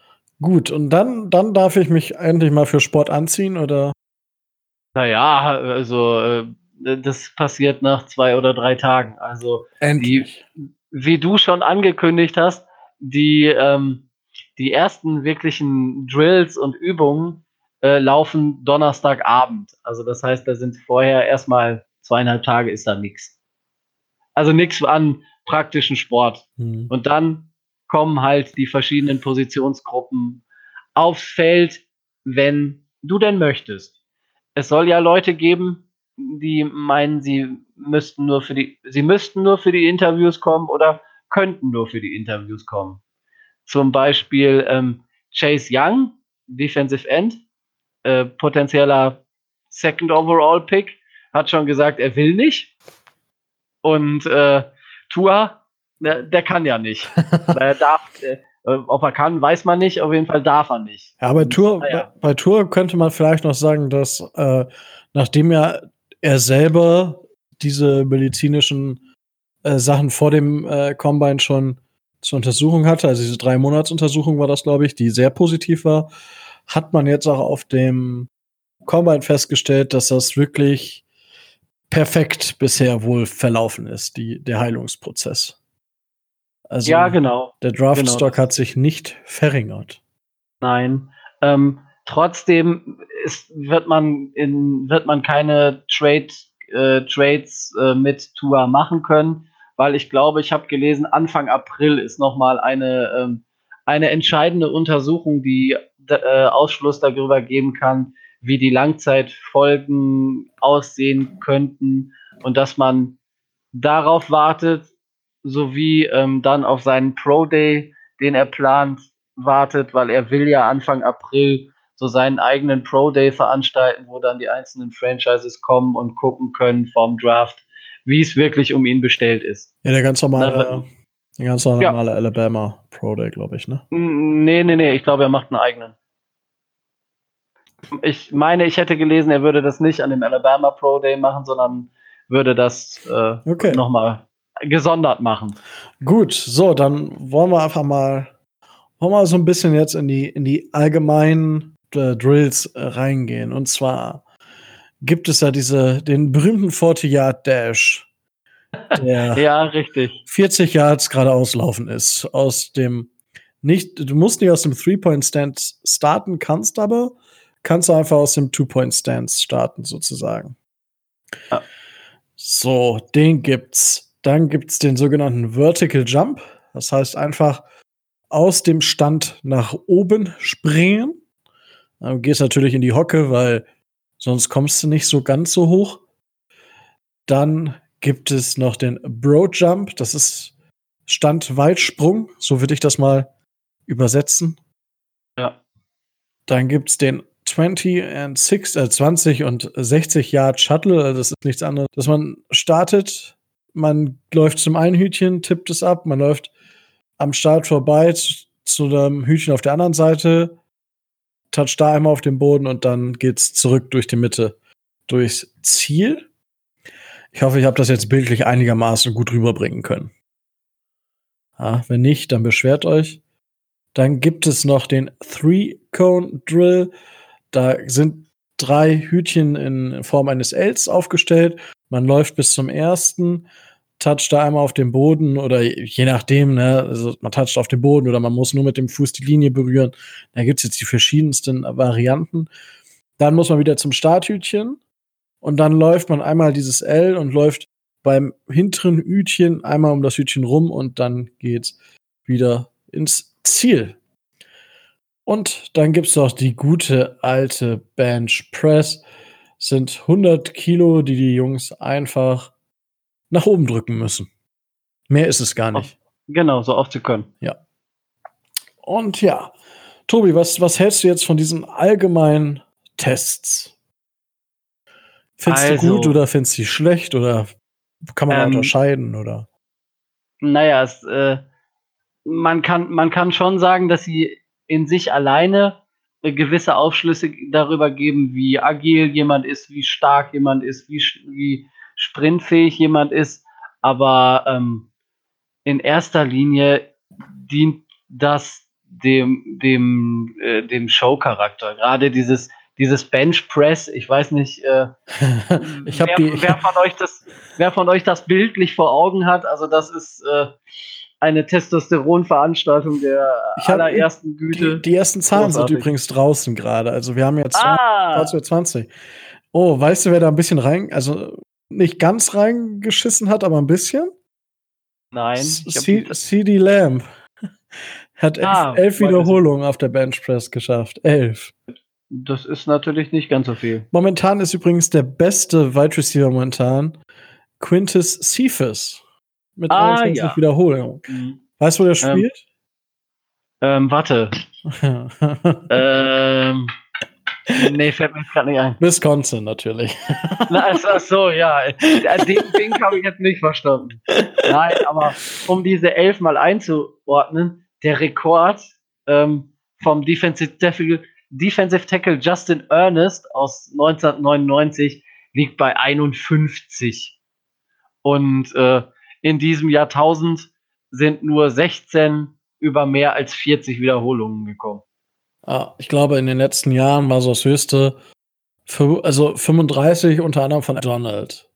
gut. Und dann, dann darf ich mich endlich mal für Sport anziehen, oder? Naja, also äh, das passiert nach zwei oder drei Tagen. Also endlich. Die, wie du schon angekündigt hast, die, ähm, die ersten wirklichen Drills und Übungen äh, laufen Donnerstagabend. Also das heißt, da sind vorher erstmal zweieinhalb Tage ist da nichts. Also nichts an praktischen Sport. Mhm. Und dann kommen halt die verschiedenen Positionsgruppen aufs Feld, wenn du denn möchtest. Es soll ja Leute geben, die meinen, sie müssten nur für die, sie müssten nur für die Interviews kommen oder könnten nur für die Interviews kommen. Zum Beispiel ähm, Chase Young, Defensive End, äh, potenzieller Second Overall Pick, hat schon gesagt, er will nicht. Und äh, Tua, der, der, kann ja nicht. <laughs> er darf, äh, ob er kann, weiß man nicht. Auf jeden Fall darf er nicht. Ja, bei Tour, ja. bei Tour könnte man vielleicht noch sagen, dass äh, nachdem ja er selber diese medizinischen äh, Sachen vor dem äh, Combine schon zur Untersuchung hatte, also diese drei Monats Untersuchung war das, glaube ich, die sehr positiv war, hat man jetzt auch auf dem Combine festgestellt, dass das wirklich perfekt bisher wohl verlaufen ist, die, der Heilungsprozess. Also ja, genau. Der Draftstock genau. hat sich nicht verringert. Nein. Ähm, trotzdem ist, wird, man in, wird man keine Trade, äh, Trades äh, mit Tua machen können, weil ich glaube, ich habe gelesen, Anfang April ist nochmal eine, ähm, eine entscheidende Untersuchung, die äh, Ausschluss darüber geben kann, wie die Langzeitfolgen aussehen könnten und dass man darauf wartet, sowie ähm, dann auf seinen Pro Day, den er plant, wartet, weil er will ja Anfang April so seinen eigenen Pro Day veranstalten, wo dann die einzelnen Franchises kommen und gucken können vom Draft, wie es wirklich um ihn bestellt ist. Ja, der ganz normale, der ganz normale ja. Alabama Pro Day, glaube ich, ne? Nee, nee, nee, ich glaube, er macht einen eigenen. Ich meine, ich hätte gelesen, er würde das nicht an dem Alabama Pro Day machen, sondern würde das äh, okay. nochmal gesondert machen. Gut, so, dann wollen wir einfach mal, wollen wir so ein bisschen jetzt in die, in die allgemeinen äh, Drills äh, reingehen. Und zwar gibt es ja diese, den berühmten 40-Yard-Dash. Der <laughs> ja, richtig. 40 Yards geradeaus laufen ist. Aus dem nicht, du musst nicht aus dem Three-Point-Stand starten, kannst aber, kannst du einfach aus dem Two-Point-Stance starten, sozusagen. Ja. So, den gibt's. Dann gibt es den sogenannten Vertical Jump. Das heißt einfach aus dem Stand nach oben springen. Du gehst natürlich in die Hocke, weil sonst kommst du nicht so ganz so hoch. Dann gibt es noch den Bro Jump. Das ist Standweitsprung. So würde ich das mal übersetzen. Ja. Dann gibt es den 20 and 6, äh, 20 und 60 Yard Shuttle. Also das ist nichts anderes, dass man startet man läuft zum einen Hütchen, tippt es ab, man läuft am Start vorbei zu, zu einem Hütchen auf der anderen Seite, toucht da einmal auf den Boden und dann geht's zurück durch die Mitte durchs Ziel. Ich hoffe, ich habe das jetzt bildlich einigermaßen gut rüberbringen können. Ja, wenn nicht, dann beschwert euch. Dann gibt es noch den Three-Cone-Drill. Da sind drei Hütchen in Form eines Ls aufgestellt man läuft bis zum ersten, toucht da einmal auf dem Boden oder je nachdem, ne, also man toucht auf dem Boden oder man muss nur mit dem Fuß die Linie berühren. Da gibt es jetzt die verschiedensten Varianten. Dann muss man wieder zum Starthütchen und dann läuft man einmal dieses L und läuft beim hinteren Hütchen einmal um das Hütchen rum und dann geht's wieder ins Ziel. Und dann gibt's noch die gute alte Bench Press sind 100 Kilo, die die Jungs einfach nach oben drücken müssen. Mehr ist es gar nicht. Genau, so oft sie können. Ja. Und ja, Tobi, was, was hältst du jetzt von diesen allgemeinen Tests? Findest also, du gut oder findest du schlecht oder kann man ähm, unterscheiden oder? Naja, es, äh, man kann man kann schon sagen, dass sie in sich alleine gewisse Aufschlüsse darüber geben, wie agil jemand ist, wie stark jemand ist, wie, wie sprintfähig jemand ist. Aber ähm, in erster Linie dient das dem, dem, äh, dem Show-Charakter. Gerade dieses, dieses Bench Press, ich weiß nicht, äh, <laughs> ich wer, die, wer, <laughs> von euch das, wer von euch das bildlich vor Augen hat, also das ist äh, eine Testosteron-Veranstaltung der allerersten Güte. Die, die ersten Zahlen Großartig. sind übrigens draußen gerade. Also wir haben jetzt ah. 20. Oh, weißt du, wer da ein bisschen rein, also nicht ganz reingeschissen hat, aber ein bisschen? Nein. CD Lamb <laughs> hat ah, elf, elf Wiederholungen auf der Benchpress geschafft. Elf. Das ist natürlich nicht ganz so viel. Momentan ist übrigens der beste Wide Receiver momentan Quintus Cephas mit ah, 21 ja. Wiederholungen. Mhm. Weißt du, wo der ähm, spielt? Ähm, <laughs> ähm warte. ähm, nee, fällt mir gerade nicht ein. Wisconsin natürlich. Na, ach so, ja. Den, den habe ich jetzt nicht verstanden. Nein, aber um diese elf mal einzuordnen, der Rekord ähm, vom Defensive Tackle, Defensive Tackle Justin Ernest aus 1999 liegt bei 51. Und äh, in diesem Jahrtausend sind nur 16 über mehr als 40 Wiederholungen gekommen. Ah, ich glaube, in den letzten Jahren war so das höchste, also 35 unter anderem von Donald.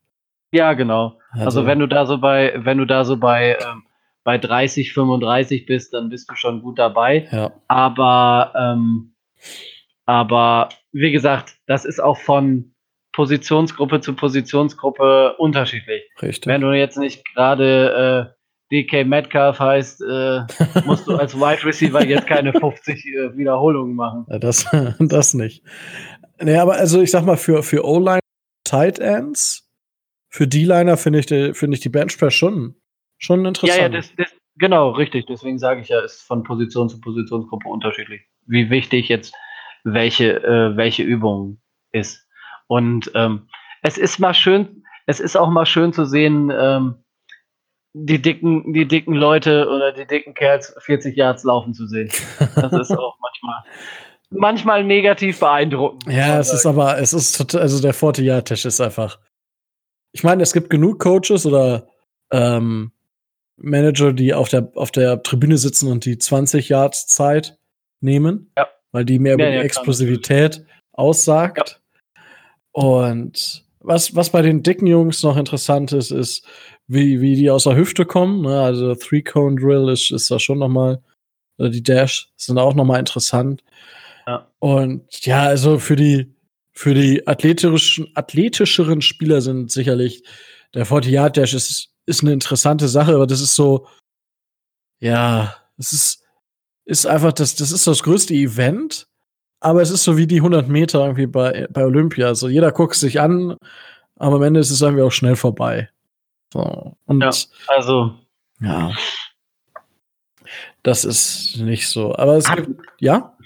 Ja, genau. Also, also, wenn du da so bei, wenn du da so bei, ähm, bei 30, 35 bist, dann bist du schon gut dabei. Ja. Aber, ähm, aber wie gesagt, das ist auch von Positionsgruppe zu Positionsgruppe unterschiedlich. Richtig. Wenn du jetzt nicht gerade äh, DK Metcalf heißt, äh, <laughs> musst du als Wide Receiver jetzt keine 50 äh, Wiederholungen machen. Ja, das, <laughs> das nicht. Nee, aber also ich sag mal, für, für O-Line Tight Ends, für D-Liner finde ich, die, find ich die Benchpress schon, schon interessant. Ja, ja, das, das, genau, richtig. Deswegen sage ich ja, ist von Position zu Positionsgruppe unterschiedlich. Wie wichtig jetzt welche, äh, welche Übung ist. Und ähm, es ist mal schön, es ist auch mal schön zu sehen, ähm, die dicken, die dicken Leute oder die dicken Kerls 40 Yards laufen zu sehen. Das ist <laughs> auch manchmal, manchmal negativ beeindruckend. Ja, es ist aber, es ist, also der 40-Yard-Tisch ist einfach. Ich meine, es gibt genug Coaches oder ähm, Manager, die auf der, auf der Tribüne sitzen und die 20 Yards Zeit nehmen, ja. weil die mehr über ja, die ja, Explosivität aussagt. Und was, was bei den dicken Jungs noch interessant ist, ist, wie, wie die aus der Hüfte kommen. Ne? Also Three-Cone-Drill ist, ist da schon noch mal, oder die Dash sind auch noch mal interessant. Ja. Und ja, also für die, für die athletischen, athletischeren Spieler sind sicherlich der 40-Yard-Dash ist, ist eine interessante Sache, aber das ist so, ja, es ist, ist einfach das, das ist das größte Event aber es ist so wie die 100 Meter irgendwie bei, bei Olympia. Also jeder guckt sich an, aber am Ende ist es irgendwie auch schnell vorbei. So. Und ja, also. Ja. Das ist nicht so. Aber es gibt, ja?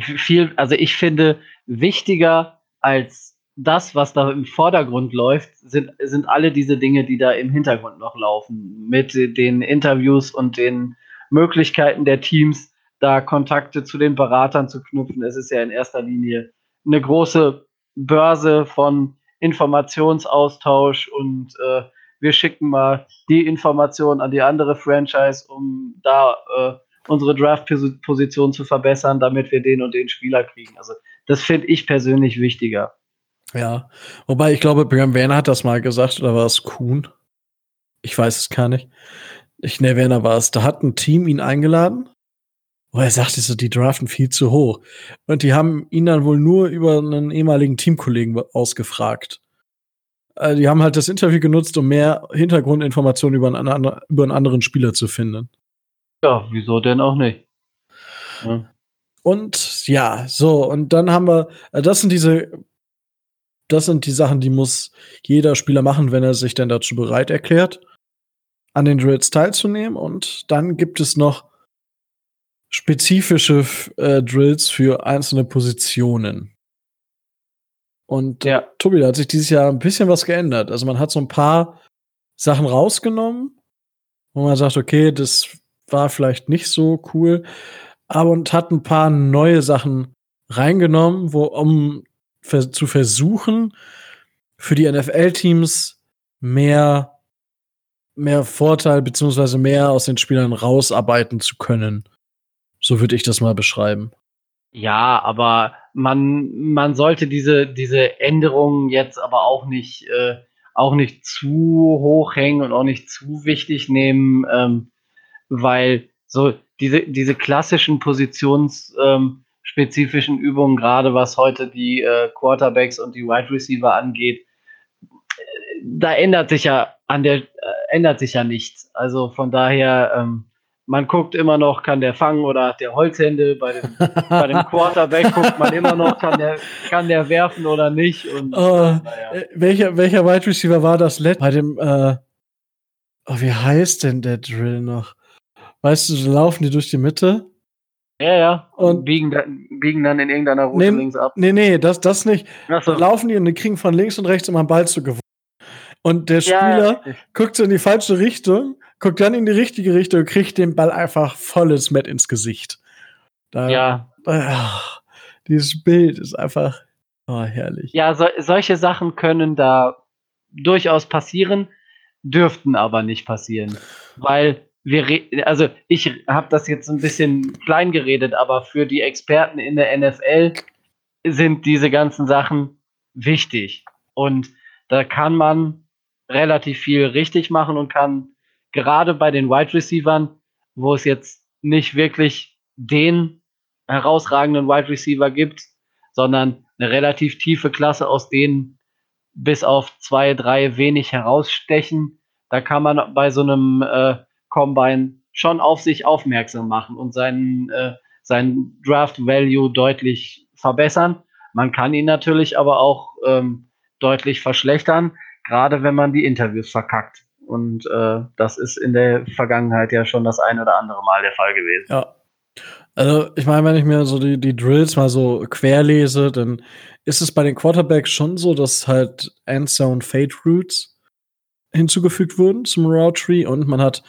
Viel, also ich finde, wichtiger als das, was da im Vordergrund läuft, sind, sind alle diese Dinge, die da im Hintergrund noch laufen. Mit den Interviews und den Möglichkeiten der Teams, da Kontakte zu den Beratern zu knüpfen. Es ist ja in erster Linie eine große Börse von Informationsaustausch und äh, wir schicken mal die Information an die andere Franchise, um da äh, unsere Draft-Position zu verbessern, damit wir den und den Spieler kriegen. Also das finde ich persönlich wichtiger. Ja, wobei ich glaube, Björn Werner hat das mal gesagt, oder war es Kuhn? Ich weiß es gar nicht. Ich, ne, Werner war es. Da hat ein Team ihn eingeladen wo er sagte so, die draften viel zu hoch. Und die haben ihn dann wohl nur über einen ehemaligen Teamkollegen ausgefragt. Also die haben halt das Interview genutzt, um mehr Hintergrundinformationen über einen, über einen anderen Spieler zu finden. Ja, wieso denn auch nicht? Ja. Und ja, so, und dann haben wir, äh, das sind diese, das sind die Sachen, die muss jeder Spieler machen, wenn er sich denn dazu bereit erklärt, an den Drills teilzunehmen. Und dann gibt es noch spezifische äh, Drills für einzelne Positionen. Und ja. Tobi, da hat sich dieses Jahr ein bisschen was geändert. Also man hat so ein paar Sachen rausgenommen, wo man sagt, okay, das war vielleicht nicht so cool, aber und hat ein paar neue Sachen reingenommen, wo, um zu versuchen, für die NFL-Teams mehr, mehr Vorteil beziehungsweise mehr aus den Spielern rausarbeiten zu können. So würde ich das mal beschreiben. Ja, aber man, man sollte diese, diese Änderungen jetzt aber auch nicht, äh, auch nicht zu hoch hängen und auch nicht zu wichtig nehmen, ähm, weil so diese, diese klassischen positionsspezifischen ähm, Übungen, gerade was heute die äh, Quarterbacks und die Wide Receiver angeht, da ändert sich ja an der, äh, ändert sich ja nichts. Also von daher, ähm, man guckt immer noch, kann der fangen oder hat der Holzhände. Bei dem, bei dem <laughs> Quarterback guckt man immer noch, kann der, kann der werfen oder nicht. Und, uh, äh, welcher, welcher Wide Receiver war das letzte? Bei dem, äh, oh, wie heißt denn der Drill noch? Weißt du, so laufen die durch die Mitte. Ja, ja. Und biegen, dann, biegen dann in irgendeiner Route nee, links ab. Nee, nee, das, das nicht. So. Laufen die und die kriegen von links und rechts immer einen Ball zu gewinnen. Und der Spieler ja, guckt so in die falsche Richtung, guckt dann in die richtige Richtung und kriegt den Ball einfach volles Met ins Gesicht. Da, ja. Ach, dieses Bild ist einfach oh, herrlich. Ja, so, solche Sachen können da durchaus passieren, dürften aber nicht passieren. Weil wir, also ich habe das jetzt ein bisschen klein geredet, aber für die Experten in der NFL sind diese ganzen Sachen wichtig. Und da kann man relativ viel richtig machen und kann gerade bei den Wide Receivern, wo es jetzt nicht wirklich den herausragenden Wide Receiver gibt, sondern eine relativ tiefe Klasse, aus denen bis auf zwei, drei wenig herausstechen. Da kann man bei so einem äh, Combine schon auf sich aufmerksam machen und seinen, äh, seinen Draft Value deutlich verbessern. Man kann ihn natürlich aber auch ähm, deutlich verschlechtern gerade wenn man die Interviews verkackt. Und äh, das ist in der Vergangenheit ja schon das ein oder andere Mal der Fall gewesen. Ja. Also, ich meine, wenn ich mir so die, die Drills mal so querlese, dann ist es bei den Quarterbacks schon so, dass halt Endzone Fade Routes hinzugefügt wurden zum Route Tree und man hat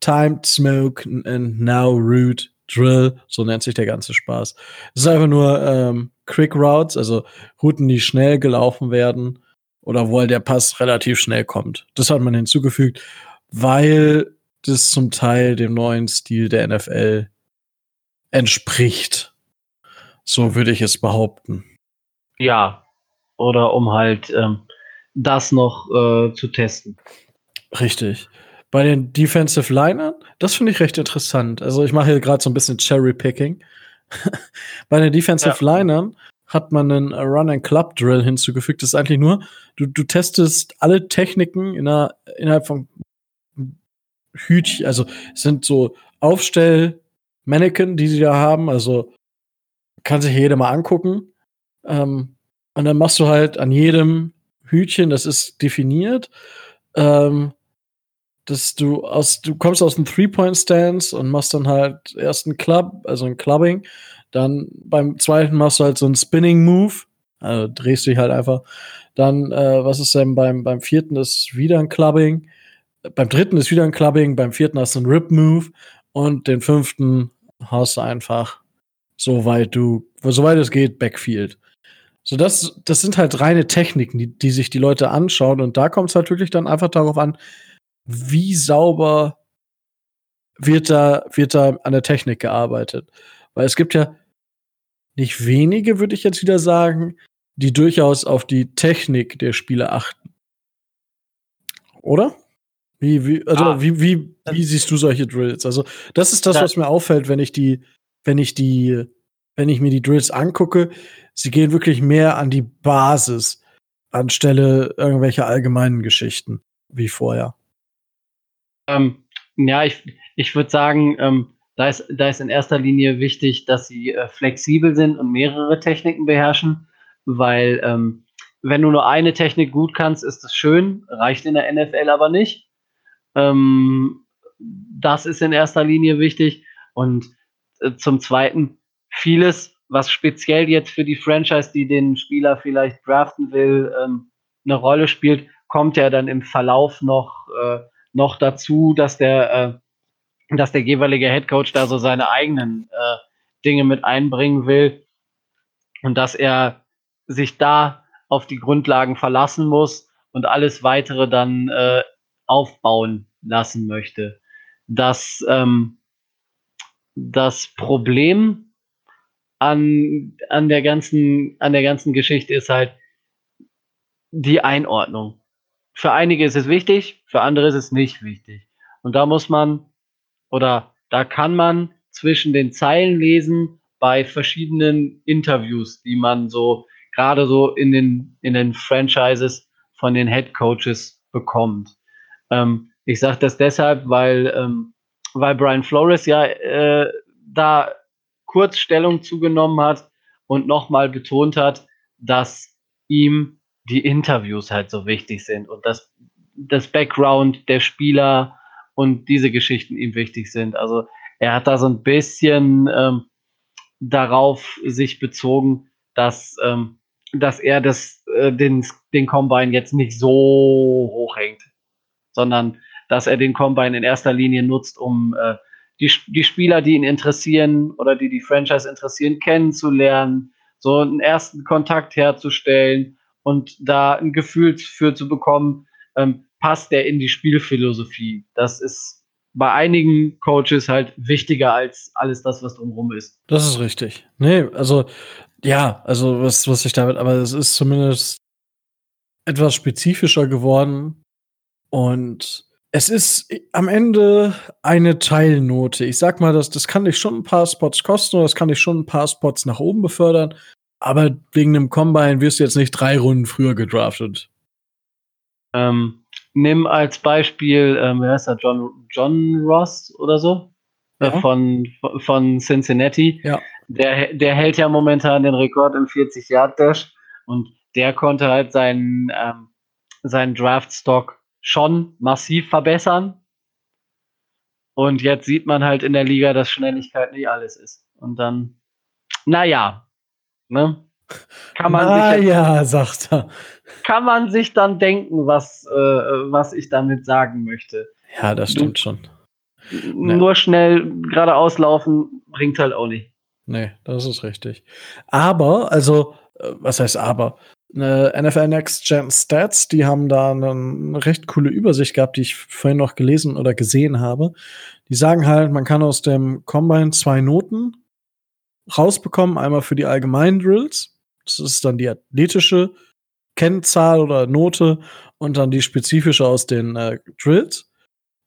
Timed Smoke and Now Route Drill, so nennt sich der ganze Spaß. Es ist einfach nur ähm, Quick Routes, also Routen, die schnell gelaufen werden oder wo halt der Pass relativ schnell kommt. Das hat man hinzugefügt, weil das zum Teil dem neuen Stil der NFL entspricht. So würde ich es behaupten. Ja, oder um halt ähm, das noch äh, zu testen. Richtig. Bei den Defensive Linern, das finde ich recht interessant. Also ich mache hier gerade so ein bisschen Cherry Picking. <laughs> Bei den Defensive ja. Linern hat man einen Run-and-Club-Drill hinzugefügt. Das ist eigentlich nur, du, du testest alle Techniken in einer, innerhalb von Hütchen, also sind so Aufstell-Mannequin, die sie da haben, also kann sich jeder mal angucken. Ähm, und dann machst du halt an jedem Hütchen, das ist definiert, ähm, dass du aus, du kommst aus dem Three-Point-Stance und machst dann halt erst einen Club, also ein Clubbing, dann beim zweiten machst du halt so einen Spinning Move, also drehst dich halt einfach. Dann, äh, was ist denn beim, beim vierten ist wieder ein Clubbing. Beim dritten ist wieder ein Clubbing, beim vierten hast du einen Rip Move und den fünften hast du einfach, soweit du, soweit es geht, Backfield. So, das, das sind halt reine Techniken, die, die sich die Leute anschauen und da kommt es halt wirklich dann einfach darauf an, wie sauber wird da, wird da an der Technik gearbeitet. Weil es gibt ja nicht wenige, würde ich jetzt wieder sagen, die durchaus auf die Technik der Spiele achten. Oder? Wie, wie, also ah, wie, wie, wie siehst du solche Drills? Also, das ist das, was mir auffällt, wenn ich die, wenn ich die, wenn ich mir die Drills angucke. Sie gehen wirklich mehr an die Basis anstelle irgendwelcher allgemeinen Geschichten wie vorher. Ähm, ja, ich, ich würde sagen, ähm, da ist, da ist in erster Linie wichtig, dass sie äh, flexibel sind und mehrere Techniken beherrschen, weil ähm, wenn du nur eine Technik gut kannst, ist das schön, reicht in der NFL aber nicht. Ähm, das ist in erster Linie wichtig. Und äh, zum Zweiten, vieles, was speziell jetzt für die Franchise, die den Spieler vielleicht draften will, ähm, eine Rolle spielt, kommt ja dann im Verlauf noch, äh, noch dazu, dass der, äh, dass der jeweilige Headcoach da so seine eigenen äh, Dinge mit einbringen will und dass er sich da auf die Grundlagen verlassen muss und alles weitere dann äh, aufbauen lassen möchte. Das, ähm, das Problem an, an, der ganzen, an der ganzen Geschichte ist halt die Einordnung. Für einige ist es wichtig, für andere ist es nicht wichtig. Und da muss man oder da kann man zwischen den Zeilen lesen bei verschiedenen Interviews, die man so gerade so in den, in den Franchises von den Head Coaches bekommt. Ähm, ich sage das deshalb, weil, ähm, weil Brian Flores ja äh, da kurz Stellung zugenommen hat und nochmal betont hat, dass ihm die Interviews halt so wichtig sind und dass das Background der Spieler und diese Geschichten ihm wichtig sind. Also er hat da so ein bisschen ähm, darauf sich bezogen, dass, ähm, dass er das, äh, den, den Combine jetzt nicht so hoch hängt, sondern dass er den Combine in erster Linie nutzt, um äh, die, die Spieler, die ihn interessieren oder die die Franchise interessieren, kennenzulernen, so einen ersten Kontakt herzustellen und da ein Gefühl für zu bekommen, ähm, passt der in die Spielphilosophie. Das ist bei einigen Coaches halt wichtiger als alles das, was drumherum ist. Das ist richtig. Nee, also ja, also was, was ich damit, aber es ist zumindest etwas spezifischer geworden und es ist am Ende eine Teilnote. Ich sag mal, das, das kann dich schon ein paar Spots kosten oder das kann dich schon ein paar Spots nach oben befördern. Aber wegen einem Combine wirst du jetzt nicht drei Runden früher gedraftet. Ähm, nimm als Beispiel, ähm, wer heißt er, John, John Ross oder so? Äh, ja. Von, von Cincinnati. Ja. Der, der hält ja momentan den Rekord im 40-Yard-Dash und der konnte halt seinen, ähm, seinen Draft-Stock schon massiv verbessern. Und jetzt sieht man halt in der Liga, dass Schnelligkeit nicht alles ist. Und dann, naja, ne? Kann man sich ja, sagt er. Kann man sich dann denken, was, äh, was ich damit sagen möchte. Ja, das stimmt du, schon. Nur schnell geradeaus laufen bringt halt auch nicht. Nee, das ist richtig. Aber, also, äh, was heißt aber? eine NFL Next Gen Stats, die haben da eine recht coole Übersicht gehabt, die ich vorhin noch gelesen oder gesehen habe. Die sagen halt, man kann aus dem Combine zwei Noten rausbekommen, einmal für die allgemeinen Drills, das ist dann die athletische Kennzahl oder Note und dann die spezifische aus den äh, Drills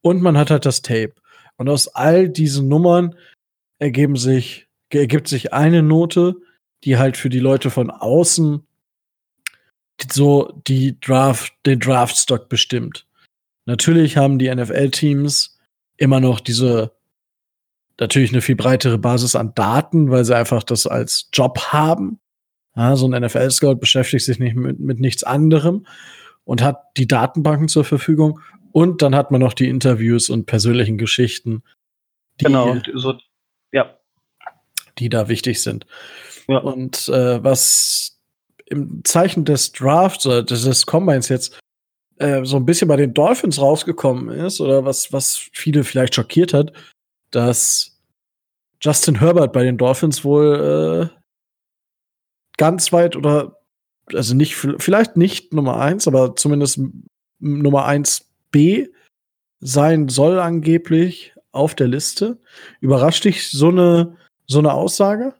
und man hat halt das Tape. Und aus all diesen Nummern ergeben sich, ergibt sich eine Note, die halt für die Leute von außen so die Draft, den Draftstock bestimmt. Natürlich haben die NFL-Teams immer noch diese, natürlich eine viel breitere Basis an Daten, weil sie einfach das als Job haben. Ja, so ein NFL-Scout beschäftigt sich nicht mit, mit nichts anderem und hat die Datenbanken zur Verfügung. Und dann hat man noch die Interviews und persönlichen Geschichten, die, genau, so, ja. die da wichtig sind. Ja. Und äh, was im Zeichen des Drafts oder des Combines jetzt äh, so ein bisschen bei den Dolphins rausgekommen ist oder was, was viele vielleicht schockiert hat, dass Justin Herbert bei den Dolphins wohl äh, ganz weit oder also nicht vielleicht nicht Nummer eins, aber zumindest Nummer eins B sein soll angeblich auf der Liste. Überrascht dich so eine so eine Aussage?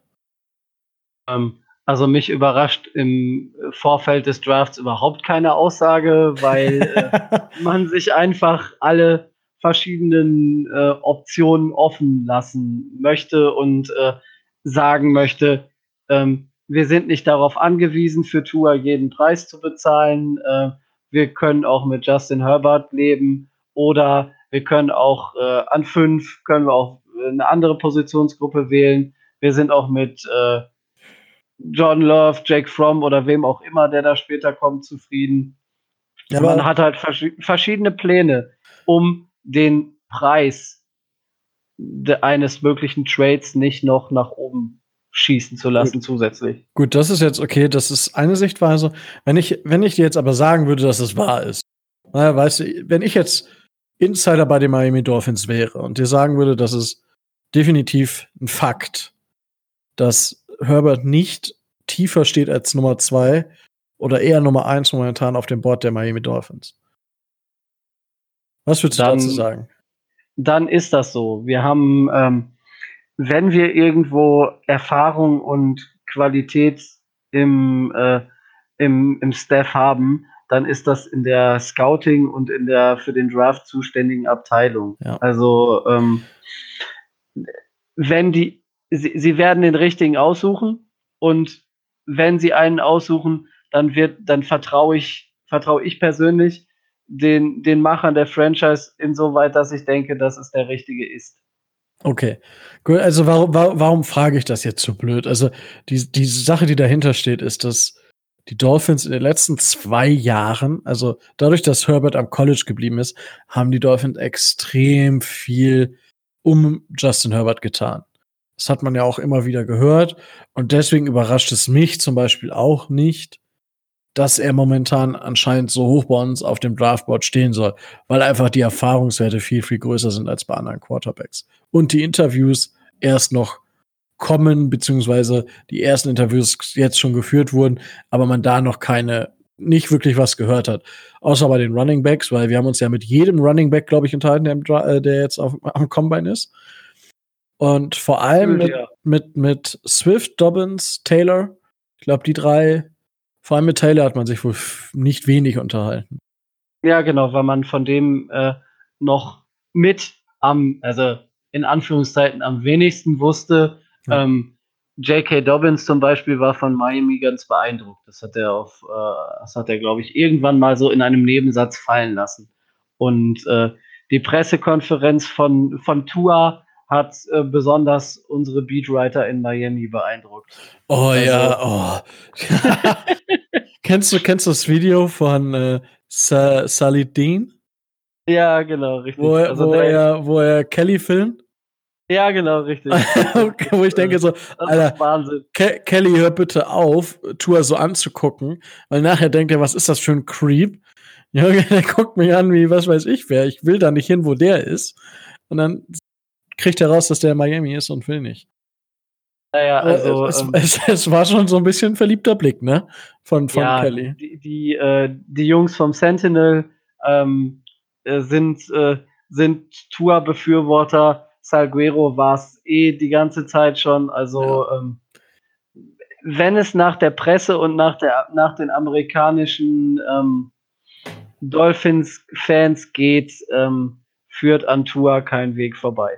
Ähm, also mich überrascht im Vorfeld des Drafts überhaupt keine Aussage, weil äh, <laughs> man sich einfach alle verschiedenen äh, Optionen offen lassen möchte und äh, sagen möchte, ähm, wir sind nicht darauf angewiesen, für Tua jeden Preis zu bezahlen. Äh, wir können auch mit Justin Herbert leben oder wir können auch äh, an fünf können wir auch eine andere Positionsgruppe wählen. Wir sind auch mit äh, John Love, Jake Fromm oder wem auch immer, der da später kommt, zufrieden. Ja, man hat halt vers verschiedene Pläne, um den Preis eines möglichen Trades nicht noch nach oben schießen zu lassen Gut. zusätzlich. Gut, das ist jetzt okay, das ist eine Sichtweise. Wenn ich, wenn ich dir jetzt aber sagen würde, dass es wahr ist, naja, weißt du, wenn ich jetzt Insider bei den Miami Dolphins wäre und dir sagen würde, dass es definitiv ein Fakt, dass Herbert nicht tiefer steht als Nummer zwei oder eher Nummer eins momentan auf dem Board der Miami Dolphins. Was würdest du Dann- dazu sagen? Dann ist das so. Wir haben, ähm, wenn wir irgendwo Erfahrung und Qualität im, äh, im, im Staff haben, dann ist das in der Scouting und in der für den Draft zuständigen Abteilung. Ja. Also ähm, wenn die, sie, sie werden den richtigen aussuchen und wenn sie einen aussuchen, dann wird, dann vertraue ich, vertraue ich persönlich den, den Machern der Franchise insoweit, dass ich denke, dass es der richtige ist. Okay. Gut, also warum, warum, frage ich das jetzt so blöd? Also die, die Sache, die dahinter steht, ist, dass die Dolphins in den letzten zwei Jahren, also dadurch, dass Herbert am College geblieben ist, haben die Dolphins extrem viel um Justin Herbert getan. Das hat man ja auch immer wieder gehört. Und deswegen überrascht es mich zum Beispiel auch nicht, dass er momentan anscheinend so hoch bei uns auf dem Draftboard stehen soll, weil einfach die Erfahrungswerte viel, viel größer sind als bei anderen Quarterbacks. Und die Interviews erst noch kommen, beziehungsweise die ersten Interviews jetzt schon geführt wurden, aber man da noch keine, nicht wirklich was gehört hat. Außer bei den Running Backs, weil wir haben uns ja mit jedem Running Back, glaube ich, unterhalten, der, äh, der jetzt auf, am Combine ist. Und vor allem mit, mit, mit Swift, Dobbins, Taylor, ich glaube, die drei, vor allem mit Taylor hat man sich wohl nicht wenig unterhalten. Ja, genau, weil man von dem äh, noch mit am, also in Anführungszeiten am wenigsten wusste. Ja. Ähm, J.K. Dobbins zum Beispiel war von Miami ganz beeindruckt. Das hat er auf, äh, das hat er, glaube ich, irgendwann mal so in einem Nebensatz fallen lassen. Und äh, die Pressekonferenz von, von Tua hat äh, besonders unsere Beatwriter in Miami beeindruckt. Oh Also- <laughs> ja, oh. Kennst, du, kennst du das Video von äh, Sa Sally Dean, Ja, genau, richtig. wo er, Also wo, er, wo er Kelly filmt? ja, genau, richtig. <laughs> Wo ich denke so, Alter, Wahnsinn. Ke Kelly, hör bitte auf, Tour so anzugucken, weil nachher denkt er, was ist das für ein Creep? Junge, <laughs> der guckt mich an, wie was weiß ich wer. Ich will da nicht hin, wo der ist. Und dann kriegt er raus, dass der in Miami ist und will nicht. Naja, also. Äh, es, ähm, <laughs> es, es war schon so ein bisschen ein verliebter Blick, ne? Von, von ja, Kelly. Die, die, äh, die Jungs vom Sentinel ähm, äh, sind, äh, sind Tour-Befürworter. Salguero war es eh die ganze Zeit schon. Also, ähm, wenn es nach der Presse und nach, der, nach den amerikanischen ähm, Dolphins-Fans geht, ähm, führt an Tour kein Weg vorbei.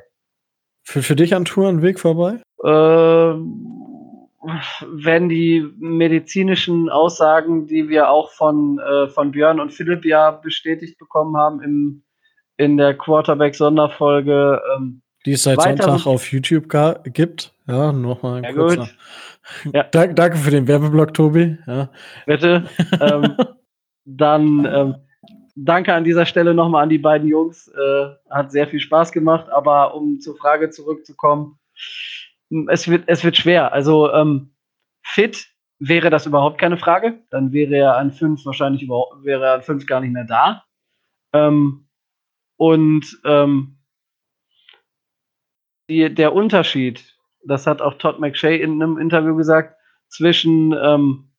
Für, für dich an Tour ein Weg vorbei? Ähm, wenn die medizinischen Aussagen, die wir auch von, äh, von Björn und Philipp ja bestätigt bekommen haben im, in der Quarterback-Sonderfolge, ähm, Die es seit Sonntag so- auf YouTube gibt. Ja, nochmal ein Ja, kurzer. gut. <laughs> Ja. Dank, danke für den Werbeblock, Tobi. Ja. bitte, ähm, <laughs> dann ähm, danke an dieser Stelle nochmal an die beiden Jungs. Äh, hat sehr viel Spaß gemacht, aber um zur Frage zurückzukommen, es wird, es wird schwer. Also ähm, fit wäre das überhaupt keine Frage. Dann wäre er an fünf wahrscheinlich überhaupt, wäre er an fünf gar nicht mehr da. Ähm, und ähm, die, der Unterschied, das hat auch Todd McShay in einem Interview gesagt, zwischen ähm,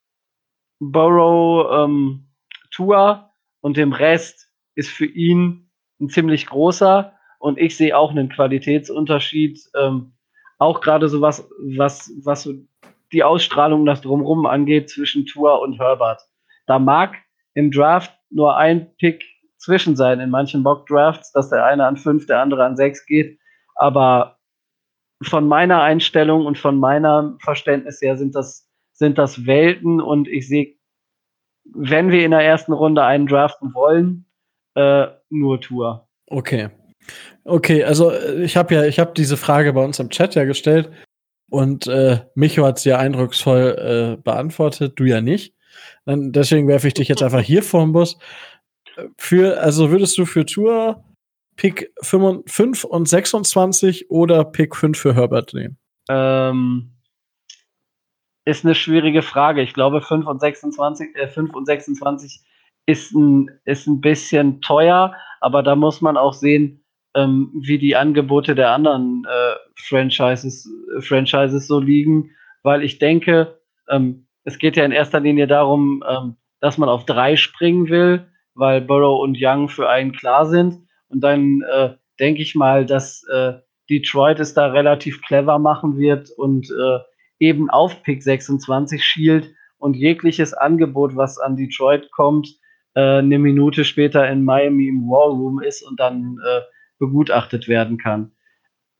Burrow, ähm, Tua und dem Rest ist für ihn ein ziemlich großer. Und ich sehe auch einen Qualitätsunterschied, ähm, auch gerade so was, was, was so die Ausstrahlung, das Drumrum angeht zwischen Tua und Herbert. Da mag im Draft nur ein Pick zwischen sein, in manchen Mock-Drafts, dass der eine an fünf, der andere an sechs geht. Aber von meiner Einstellung und von meinem Verständnis her sind das, sind das Welten und ich sehe, wenn wir in der ersten Runde einen draften wollen, äh, nur Tour. Okay. Okay, also äh, ich habe ja, ich habe diese Frage bei uns im Chat ja gestellt und äh, Micho hat sie ja eindrucksvoll äh, beantwortet, du ja nicht. Dann, deswegen werfe ich dich jetzt einfach hier vor den Bus. Für, also würdest du für Tour Pick 5 und 26 oder Pick 5 für Herbert nehmen? Ähm, ist eine schwierige Frage. Ich glaube, 5 und 26, äh, 5 und 26 ist ein, ist ein bisschen teuer, aber da muss man auch sehen, ähm, wie die Angebote der anderen äh, Franchises, äh, Franchises so liegen, weil ich denke, ähm, es geht ja in erster Linie darum, ähm, dass man auf drei springen will, weil Burrow und Young für einen klar sind. Und dann äh, denke ich mal, dass äh, Detroit es da relativ clever machen wird und äh, eben auf Pick 26 schielt und jegliches Angebot, was an Detroit kommt, äh, eine Minute später in Miami im War Room ist und dann äh, begutachtet werden kann.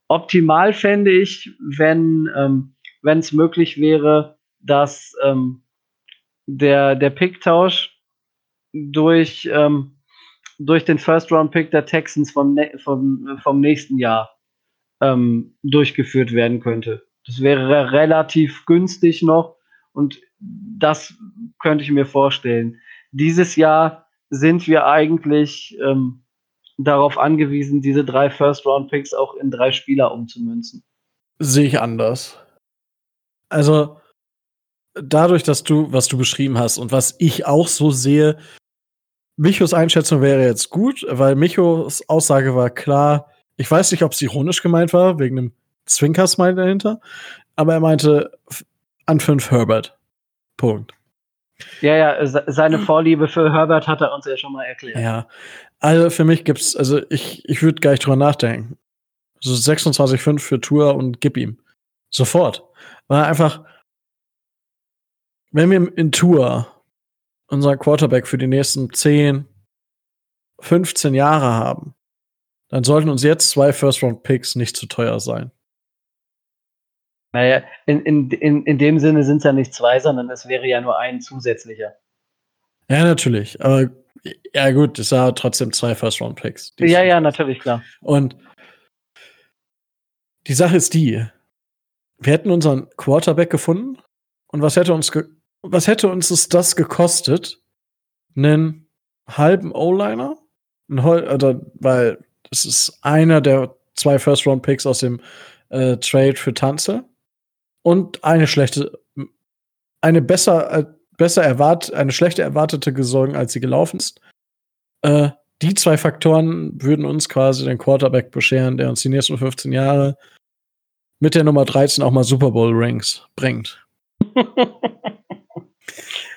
Optimal fände ich, wenn ähm, es möglich wäre, dass ähm, der, der Pick-Tausch durch, ähm, durch den First-Round-Pick der Texans vom, vom, vom nächsten Jahr ähm, durchgeführt werden könnte. Das wäre relativ günstig noch und das könnte ich mir vorstellen. Dieses Jahr sind wir eigentlich ähm, darauf angewiesen, diese drei First-Round-Picks auch in drei Spieler umzumünzen. Sehe ich anders. Also, dadurch, dass du, was du beschrieben hast und was ich auch so sehe, Michos Einschätzung wäre jetzt gut, weil Michos Aussage war klar, ich weiß nicht, ob es ironisch gemeint war, wegen einem Zwinker-Smile dahinter, aber er meinte an fünf Herbert. Punkt. Ja, ja, seine Vorliebe für Herbert hat er uns ja schon mal erklärt. Ja, also für mich gibt's, also ich, ich würde gar nicht drüber nachdenken. So 26,5 für Tour und gib ihm. Sofort. Weil einfach, wenn wir in Tour unser Quarterback für die nächsten 10, 15 Jahre haben, dann sollten uns jetzt zwei First-Round-Picks nicht zu teuer sein. Naja, in, in, in, in dem Sinne sind es ja nicht zwei, sondern es wäre ja nur ein zusätzlicher. Ja, natürlich. Aber ja, gut, es war trotzdem zwei First-Round-Picks. Ja, ja, natürlich, klar. Und die Sache ist die, wir hätten unseren Quarterback gefunden und was hätte uns, was hätte uns das gekostet? Einen halben O-Liner? Oder, weil das ist einer der zwei First-Round-Picks aus dem äh, Trade für Tanze und eine schlechte, eine besser, äh, besser erwartet, eine schlechte erwartete Gesorgen, als sie gelaufen ist. Äh, die zwei Faktoren würden uns quasi den Quarterback bescheren, der uns die nächsten 15 Jahre mit der Nummer 13 auch mal Super Bowl Rings bringt. <laughs>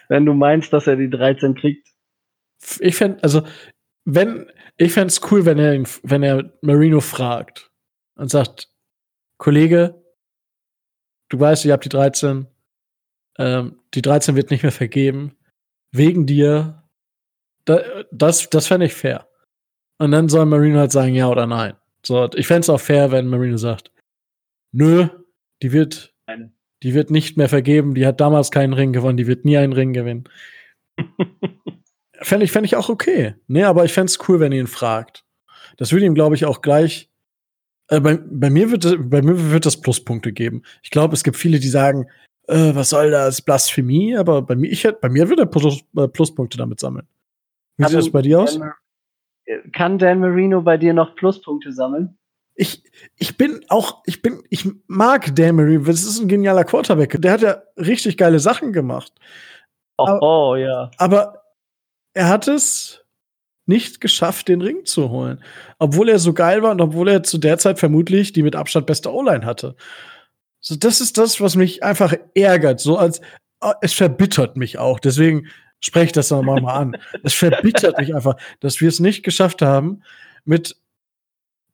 wenn du meinst, dass er die 13 kriegt. Ich fände, also, wenn, ich fände es cool, wenn er, wenn er Marino fragt und sagt, Kollege, du weißt, ihr habt die 13, ähm, die 13 wird nicht mehr vergeben, wegen dir. Da, das das fände ich fair. Und dann soll Marino halt sagen, ja oder nein. So, ich fände es auch fair, wenn Marino sagt, nö, die wird, die wird nicht mehr vergeben, die hat damals keinen Ring gewonnen, die wird nie einen Ring gewinnen. <laughs> fände ich, fänd ich auch okay. Nee, aber ich fände es cool, wenn ihr ihn fragt. Das würde ihm, glaube ich, auch gleich äh, bei, bei, mir wird, bei mir wird das Pluspunkte geben. Ich glaube, es gibt viele, die sagen, äh, was soll das, Blasphemie, aber bei mir, ich, bei mir wird er Plus, äh, Pluspunkte damit sammeln. Wie sieht das bei dir aus? Kann Dan Marino bei dir noch Pluspunkte sammeln? Ich, ich bin auch, ich bin, ich mag Dan Marino, das ist ein genialer Quarterback. Der hat ja richtig geile Sachen gemacht. Oh, aber, oh ja. Aber er hat es nicht geschafft, den Ring zu holen. Obwohl er so geil war und obwohl er zu der Zeit vermutlich die mit Abstand beste O-Line hatte. So, das ist das, was mich einfach ärgert. So als, ah, es verbittert mich auch. Deswegen spreche ich das nochmal mal an. <laughs> Es verbittert mich einfach, dass wir es nicht geschafft haben, mit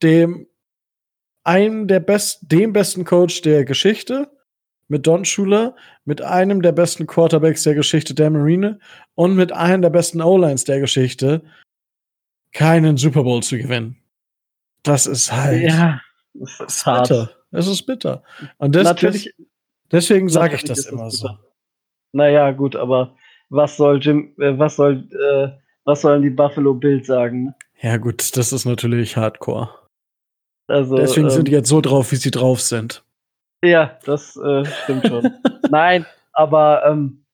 dem einen der besten, dem besten Coach der Geschichte, mit Don Schuler, mit einem der besten Quarterbacks der Geschichte der Marine und mit einem der besten O-Lines der Geschichte keinen Super Bowl zu gewinnen. Das ist halt. Ja, das ist hart. bitter. Es ist bitter. Und das, natürlich, deswegen sage ich das immer so. Naja, gut, aber was soll Jim, äh, was soll, äh, was sollen die Buffalo Bills sagen? Ja, gut, das ist natürlich Hardcore. Also, Deswegen ähm, sind die jetzt so drauf, wie sie drauf sind. Ja, das äh, stimmt schon. <laughs> Nein, aber ähm,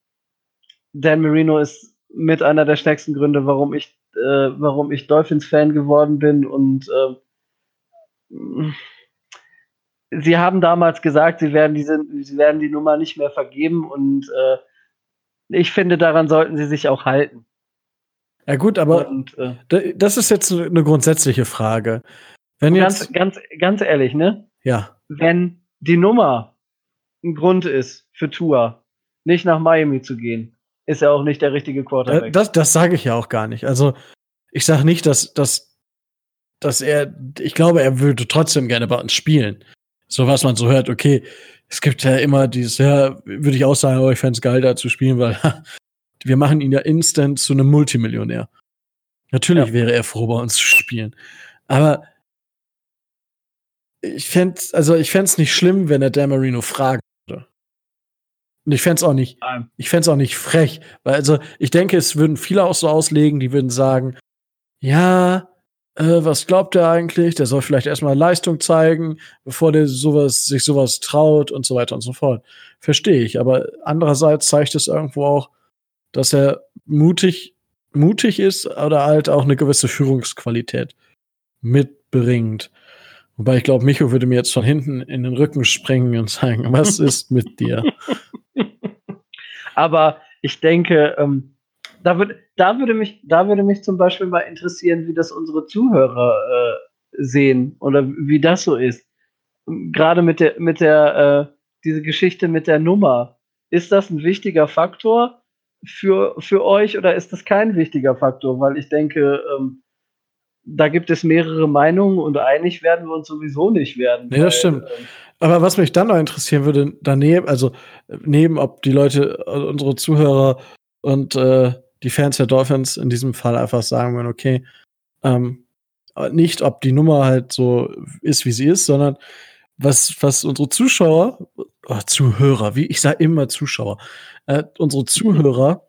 Dan Marino ist mit einer der stärksten Gründe, warum ich äh, warum ich Dolphins-Fan geworden bin und äh, sie haben damals gesagt, sie werden diese, sie werden die Nummer nicht mehr vergeben und äh, ich finde, daran sollten sie sich auch halten. Ja gut, aber und, äh, das ist jetzt eine grundsätzliche Frage. Wenn jetzt ganz, ganz, ganz ehrlich, ne? Ja. Wenn die Nummer ein Grund ist für Tour, nicht nach Miami zu gehen, ist er auch nicht der richtige Quarterback. Das, das sage ich ja auch gar nicht. Also ich sage nicht, dass, dass, dass er, ich glaube, er würde trotzdem gerne bei uns spielen. So was man so hört, okay, es gibt ja immer dieses, ja, würde ich auch sagen, oh, ich fände es geil, da zu spielen, weil wir machen ihn ja instant zu einem Multimillionär. Natürlich ja. wäre er froh, bei uns zu spielen. Aber ich fände also ich fände es nicht schlimm, wenn er Dan Marino fragen. Und ich fände es auch nicht, ich fände auch nicht frech, weil also ich denke, es würden viele auch so auslegen, die würden sagen, ja, äh, was glaubt er eigentlich? Der soll vielleicht erstmal Leistung zeigen, bevor der sowas, sich sowas traut und so weiter und so fort. Verstehe ich. Aber andererseits zeigt es irgendwo auch, dass er mutig, mutig ist oder halt auch eine gewisse Führungsqualität mitbringt. Wobei ich glaube, Micho würde mir jetzt von hinten in den Rücken springen und sagen, was ist mit dir? <laughs> Aber ich denke, ähm, da, würd, da, würde mich, da würde mich zum Beispiel mal interessieren, wie das unsere Zuhörer äh, sehen oder wie das so ist. Gerade mit der, mit der, äh, diese Geschichte mit der Nummer. Ist das ein wichtiger Faktor für, für euch oder ist das kein wichtiger Faktor? Weil ich denke, ähm, da gibt es mehrere Meinungen und einig werden wir uns sowieso nicht werden. Ja, das stimmt. Ähm, Aber was mich dann noch interessieren würde, daneben, also neben, ob die Leute, unsere Zuhörer und äh, die Fans der Dolphins in diesem Fall einfach sagen würden, okay, ähm, nicht, ob die Nummer halt so ist, wie sie ist, sondern was, was unsere Zuschauer, oh, Zuhörer, wie ich sage immer Zuschauer, äh, unsere Zuhörer,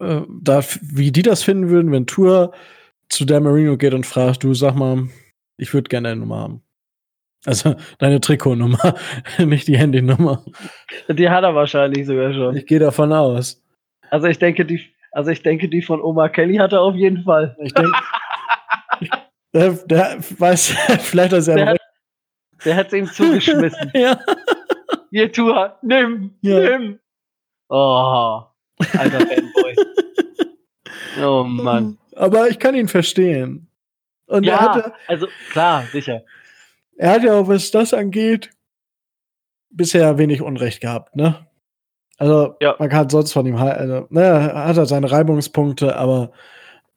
äh, da, wie die das finden würden, wenn Tour zu Dan Marino geht und fragt, du sag mal, ich würde gerne deine Nummer haben. Also deine Trikotnummer, <laughs> nicht die Handynummer. Die hat er wahrscheinlich sogar schon. Ich gehe davon aus. Also ich denke, die, also ich denke, die von Oma Kelly hat er auf jeden Fall. Ich denke, <laughs> der, der weiß <laughs> vielleicht, dass er der, hat, der hat es ihm zugeschmissen. ja. Hier, Tour, nimm, ja. nimm. Oh, alter Fanboy. oh Mann. Aber ich kann ihn verstehen. Und ja, er hatte, also klar, sicher. Er hat ja auch, was das angeht, bisher wenig Unrecht gehabt, ne? Also, ja. man kann sonst von ihm also, ne, er hat er seine Reibungspunkte, aber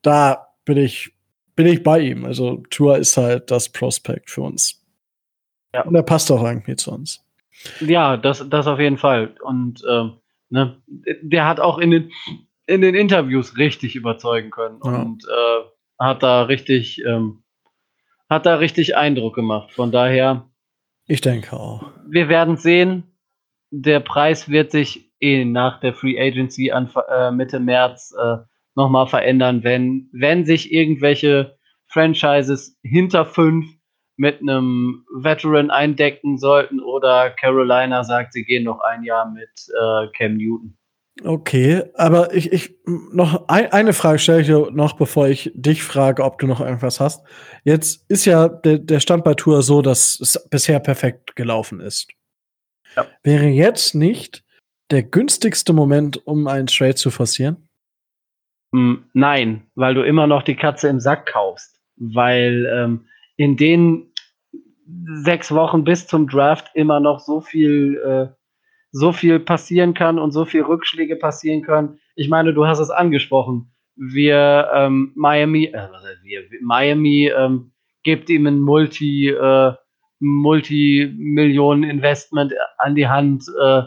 da bin ich, bin ich bei ihm. Also, Tour ist halt das Prospekt für uns. Ja. Und er passt auch irgendwie zu uns. Ja, das, das auf jeden Fall. Und ähm, ne, der hat auch in den, in den Interviews richtig überzeugen können ja. und äh, hat da richtig, ähm, hat da richtig Eindruck gemacht. Von daher. Ich denke auch. Wir werden sehen. Der Preis wird sich eh nach der Free Agency an äh, Mitte März äh, nochmal verändern, wenn, wenn sich irgendwelche Franchises hinter fünf mit einem Veteran eindecken sollten oder Carolina sagt, sie gehen noch ein Jahr mit äh, Cam Newton. Okay, aber ich, ich noch ein, eine Frage stelle ich dir noch, bevor ich dich frage, ob du noch irgendwas hast. Jetzt ist ja der, der Stand bei Tour so, dass es bisher perfekt gelaufen ist. Ja. Wäre jetzt nicht der günstigste Moment, um einen Trade zu forcieren? Hm, nein, weil du immer noch die Katze im Sack kaufst. Weil ähm, in den sechs Wochen bis zum Draft immer noch so viel äh, so viel passieren kann und so viel Rückschläge passieren können. Ich meine, du hast es angesprochen. Wir ähm, Miami, äh, wir, Miami ähm, gibt ihm ein Multi, äh, Multi-Millionen-Investment an die Hand äh,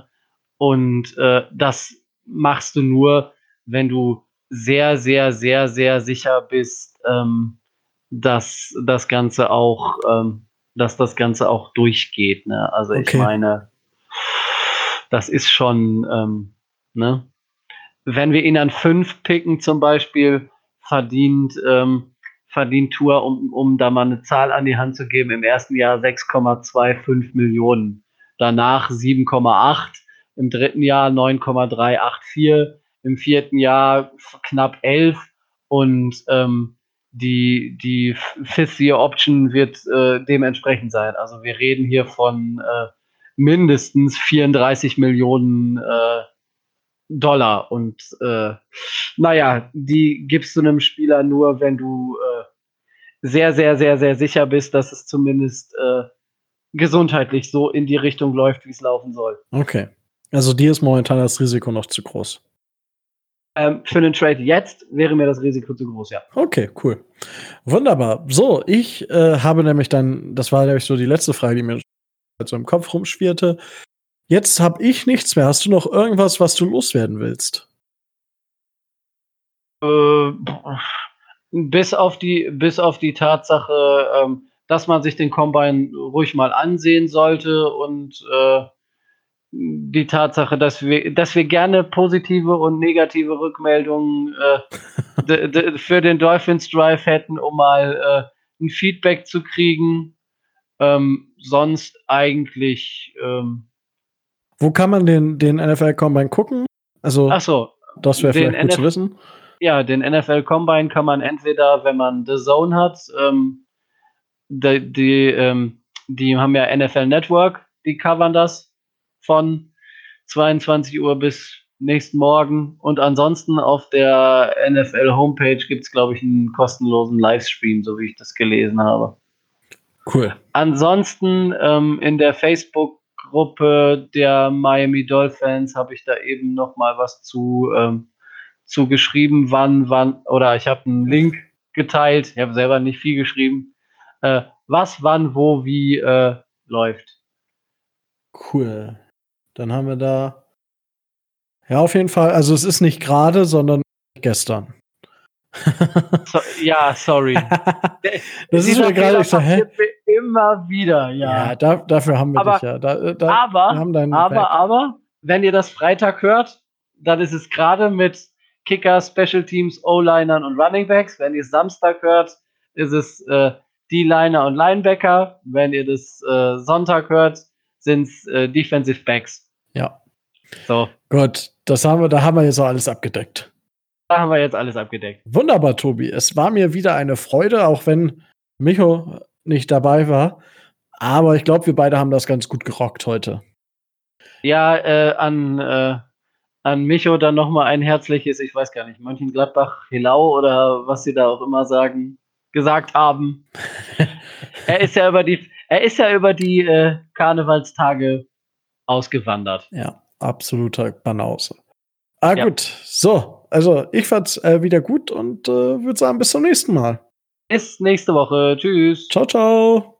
und äh, das machst du nur, wenn du sehr, sehr, sehr, sehr sicher bist, ähm, dass das Ganze auch, ähm, dass das Ganze auch durchgeht. Ne? Also okay. ich meine, das ist schon, ähm, ne? Wenn wir ihn an fünf picken zum Beispiel, verdient, ähm, verdient Tour, um, um da mal eine Zahl an die Hand zu geben, im ersten Jahr 6,25 Millionen, danach 7,8, im dritten Jahr 9,384, im vierten Jahr knapp 11 und ähm, die, die Fifth-Year-Option wird äh, dementsprechend sein. Also wir reden hier von äh, mindestens 34 Millionen äh, Dollar. Und äh, naja, die gibst du einem Spieler nur, wenn du äh, sehr, sehr, sehr, sehr sicher bist, dass es zumindest äh, gesundheitlich so in die Richtung läuft, wie es laufen soll. Okay. Also dir ist momentan das Risiko noch zu groß. Ähm, für einen Trade jetzt wäre mir das Risiko zu groß, ja. Okay, cool. Wunderbar. So, ich äh, habe nämlich dann, das war nämlich so die letzte Frage, die mir so im Kopf rumschwirrte. Jetzt habe ich nichts mehr. Hast du noch irgendwas, was du loswerden willst? Äh, bis auf die, bis auf die Tatsache, ähm, dass man sich den Combine ruhig mal ansehen sollte und äh, die Tatsache, dass wir, dass wir gerne positive und negative Rückmeldungen äh, <laughs> für den Dolphins Drive hätten, um mal äh, ein Feedback zu kriegen. Ähm, sonst eigentlich. Ähm, Wo kann man den, den NFL Combine gucken? Also, Ach so, das wäre vielleicht gut zu wissen. Ja, den NFL Combine kann man entweder, wenn man The Zone hat, ähm, die, die, ähm, die haben ja NFL Network, die covern das von 22 Uhr bis nächsten Morgen. Und ansonsten auf der NFL Homepage gibt es, glaube ich, einen kostenlosen Livestream, so wie ich das gelesen habe. Cool. Ansonsten ähm, in der Facebook-Gruppe der Miami Dolphins habe ich da eben noch mal was zu, ähm, zu geschrieben, wann, wann, oder ich habe einen Link geteilt. Ich habe selber nicht viel geschrieben. Äh, was, wann, wo, wie äh, läuft. Cool. Dann haben wir da. Ja, auf jeden Fall. Also, es ist nicht gerade, sondern gestern. So, ja, sorry. <laughs> das ist mir gerade so, hä? Immer wieder, ja. Ja, da, dafür haben wir aber, dich ja. Da, da, aber, aber, Back. aber, wenn ihr das Freitag hört, dann ist es gerade mit Kicker, Special Teams, O-Linern und Running Backs. Wenn ihr es Samstag hört, ist es äh, D-Liner und Linebacker. Wenn ihr das äh, Sonntag hört, sind es äh, Defensive Backs. Ja. So. Gut, das haben wir, da haben wir jetzt auch alles abgedeckt. Da haben wir jetzt alles abgedeckt. Wunderbar, Tobi. Es war mir wieder eine Freude, auch wenn Micho nicht dabei war. Aber ich glaube, wir beide haben das ganz gut gerockt heute. Ja, äh, an, äh, an Micho dann nochmal ein herzliches, ich weiß gar nicht, Mönchengladbach, Hilau oder was sie da auch immer sagen, gesagt haben. <laughs> er ist ja über die, er ist ja über die äh, Karnevalstage ausgewandert. Ja, absoluter Banause. Ah, ja. gut. So, also ich fand's äh, wieder gut und äh, würde sagen, bis zum nächsten Mal. Bis nächste Woche. Tschüss. Ciao, ciao.